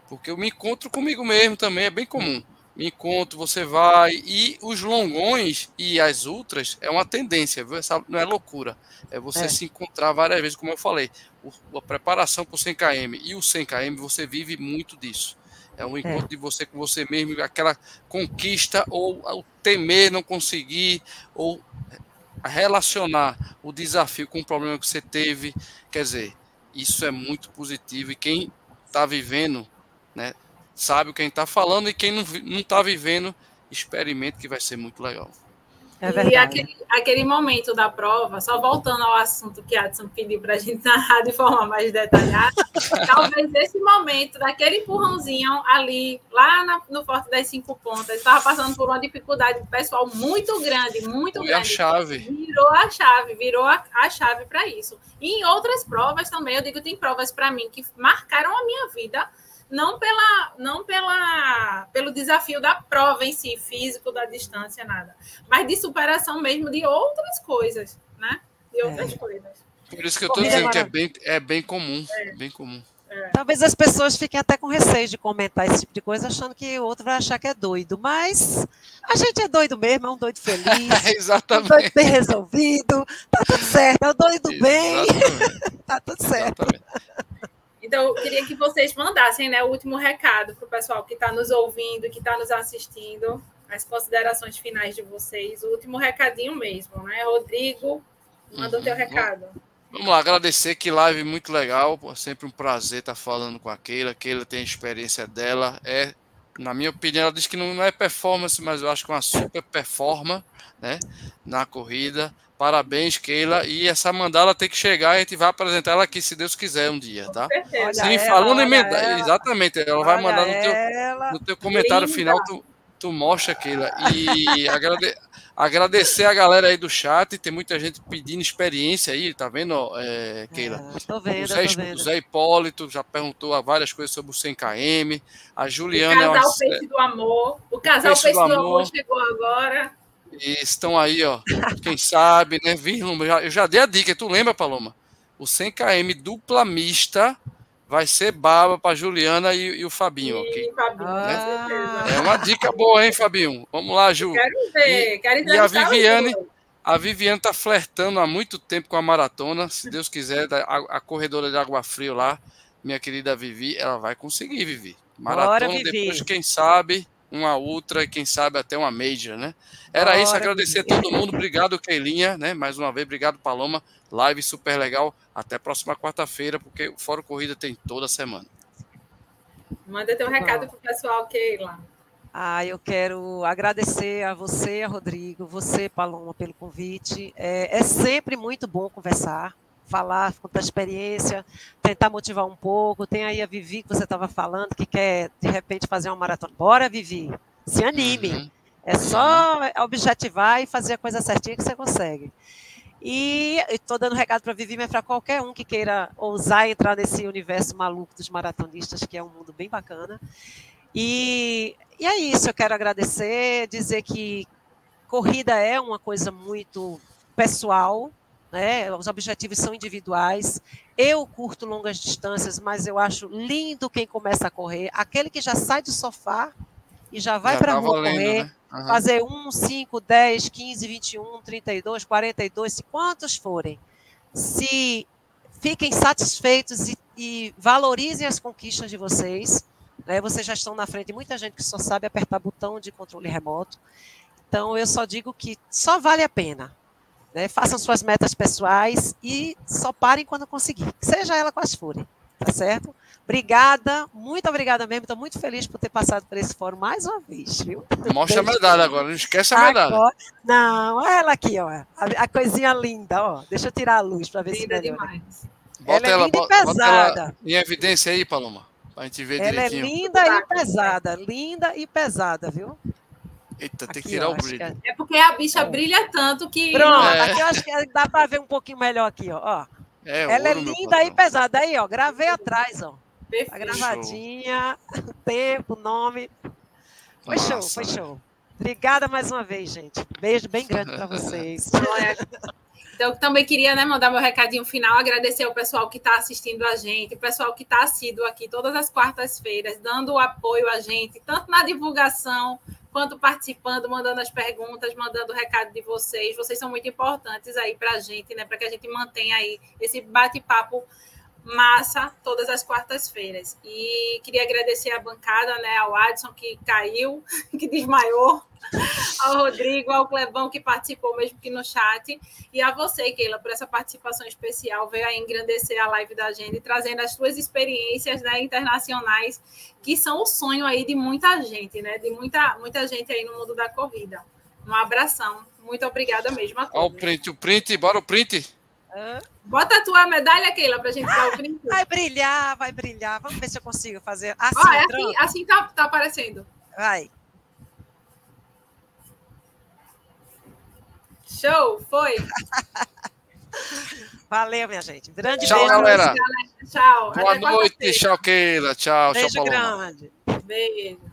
porque eu me encontro comigo mesmo também, é bem comum. Me encontro, você vai, e os longões e as ultras é uma tendência, viu? Essa não é loucura, é você é. se encontrar várias vezes, como eu falei, o, a preparação para o 100 km e o 100 km, você vive muito disso. É um encontro é. de você com você mesmo, aquela conquista ou o temer não conseguir ou relacionar o desafio com o problema que você teve. Quer dizer, isso é muito positivo e quem está vivendo, né, sabe o que a gente está falando e quem não está vivendo, experimente que vai ser muito legal. É e aquele, aquele momento da prova, só voltando ao assunto que a Adson pediu para a gente [laughs] narrar de forma mais detalhada, [laughs] talvez esse momento, daquele empurrãozinho ali, lá na, no Forte das Cinco Pontas, estava passando por uma dificuldade pessoal muito grande, muito Foi grande. a chave. Virou a chave, virou a, a chave para isso. E em outras provas também, eu digo, tem provas para mim que marcaram a minha vida, não pela não pela pelo desafio da prova em si, físico da distância nada, mas de superação mesmo de outras coisas, né? De é. outras é. coisas. Por isso que eu estou dizendo que é bem é bem comum, é. bem comum. É. Talvez as pessoas fiquem até com receio de comentar esse tipo de coisa, achando que o outro vai achar que é doido. Mas a gente é doido mesmo, é um doido feliz. [laughs] Exatamente. Um doido bem resolvido. Tá tudo certo, é o doido bem. [laughs] tá tudo certo. Exatamente. Então, eu queria que vocês mandassem né, o último recado para o pessoal que está nos ouvindo, que está nos assistindo, as considerações finais de vocês, o último recadinho mesmo, né? Rodrigo, manda uhum. o teu recado. Vamos lá, agradecer que live muito legal, sempre um prazer estar tá falando com a Keila. Keila tem a experiência dela, é, na minha opinião, ela diz que não é performance, mas eu acho que é uma super performance, né, na corrida. Parabéns, Keila. E essa mandala tem que chegar e a gente vai apresentar ela aqui, se Deus quiser, um dia, tá? Sim, falando em medalha. Exatamente, ela vai mandar no teu, no teu comentário Linda. final, tu, tu mostra, Keila. E [laughs] agrade, Agradecer a galera aí do chat, tem muita gente pedindo experiência aí, tá vendo, é, Keila? É, tô vendo, o Zé, tô vendo. o Zé Hipólito já perguntou várias coisas sobre o 100km. A O Juliana é uma, casal Peixe do Amor. O casal Peixe Peixe, do do, amor. Amor. chegou agora. E estão aí, ó. Quem sabe, né? Vislumbre. Já- Eu já dei a dica, tu lembra, Paloma? O 100km dupla mista vai ser baba para Juliana e, e o Fabinho, ok? E Fabinho, Ah. É uma dica boa, hein, Fabinho? Vamos lá, Ju. Quero ver. quero e a Viviane? A Viviane tá flertando há muito tempo com a maratona. Se Deus quiser, da- a, a corredora de água frio lá, minha querida Vivi, ela vai conseguir, Vivi. Maratona, Bora, Vivi. depois, quem sabe, uma ultra e quem sabe até uma major, né? Era isso, Bora, agradecer a todo mundo. Obrigado, Keilinha, né? Mais uma vez, obrigado, Paloma. Live super legal. Até a próxima quarta-feira, porque o Fórum Corrida tem toda semana. Manda teu Bom. recado pro pessoal, Keila. Ah, eu quero agradecer a você, a Rodrigo, você, Paloma, pelo convite. É, é sempre muito bom conversar, falar, contar experiência, tentar motivar um pouco. Tem aí a Vivi que você estava falando, que quer, de repente, fazer uma maratona. Bora, Vivi, se anime. Uhum. É só objetivar e fazer a coisa certinha que você consegue. E estou dando recado para Vivi, mas para qualquer um que queira ousar entrar nesse universo maluco dos maratonistas, que é um mundo bem bacana. E, e é isso, eu quero agradecer, dizer que corrida é uma coisa muito pessoal, né? os objetivos são individuais. Eu curto longas distâncias, mas eu acho lindo quem começa a correr. Aquele que já sai do sofá e já vai para a tá rua valendo, correr, né? Aham. fazer 1, 5, 10, 15, 21, 32, 42, se quantos forem. Se fiquem satisfeitos e, e valorizem as conquistas de vocês. Né? Vocês já estão na frente muita gente que só sabe apertar botão de controle remoto. Então, eu só digo que só vale a pena. Né? Façam suas metas pessoais e só parem quando conseguir, seja ela quais forem. Tá certo? Obrigada, muito obrigada mesmo. Estou muito feliz por ter passado por esse fórum mais uma vez, viu? Mostra a medalha agora, não esquece a medalha. Agora- não, olha ela aqui, ó. A, a coisinha linda, ó. Deixa eu tirar a luz para ver se Linda melhora. demais. Bota ela é linda e bota- bota ela pesada. em evidência aí, Paloma, pra gente ver Ela é direitinho. linda e pesada, linda e pesada, viu? Eita, tem que tirar ó, o acho brilho. é- É porque a bicha brilha tanto que. Pronto, É. aqui eu acho que dá para ver um pouquinho melhor aqui, ó. ó. É, ela é ouro, meu linda e pesada. Aí, ó, gravei atrás, ó. Tá Perfeito. gravadinha, o [laughs] tempo, o nome. Foi show, Massa, foi né? show. Obrigada mais uma vez, gente. Beijo bem grande para vocês. [laughs] Então, eu também queria né, mandar meu recadinho final, agradecer ao pessoal que está assistindo a gente, o pessoal que está assíduo aqui todas as quartas-feiras, dando o apoio a gente, tanto na divulgação, quanto participando, mandando as perguntas, mandando o recado de vocês. Vocês são muito importantes aí para a gente, né? Para que a gente mantenha aí esse bate-papo massa todas as quartas-feiras. E queria agradecer a bancada, né, ao Adson que caiu, [laughs] que desmaiou, ao Rodrigo, ao Clebão que participou mesmo que no chat, e a você, Keila, por essa participação especial, veio a engrandecer a live da gente, trazendo as suas experiências né, internacionais, que são o sonho aí de muita gente, né? De muita, muita gente aí no mundo da corrida. Um abração. Muito obrigada mesmo a Ó, o todos. print, o print, bora o print. Bota a tua medalha, Keila, para a gente dar o print. Vai brilhar, vai brilhar. Vamos ver se eu consigo fazer assim. Ó, é assim, assim tá, tá aparecendo. Vai. Show, foi. [laughs] Valeu, minha gente. Grande Tchau, beijo. galera. Tchau. Boa Até noite, tchau, Keila. Tchau, Beijo tchau, Paloma. grande. Beijo.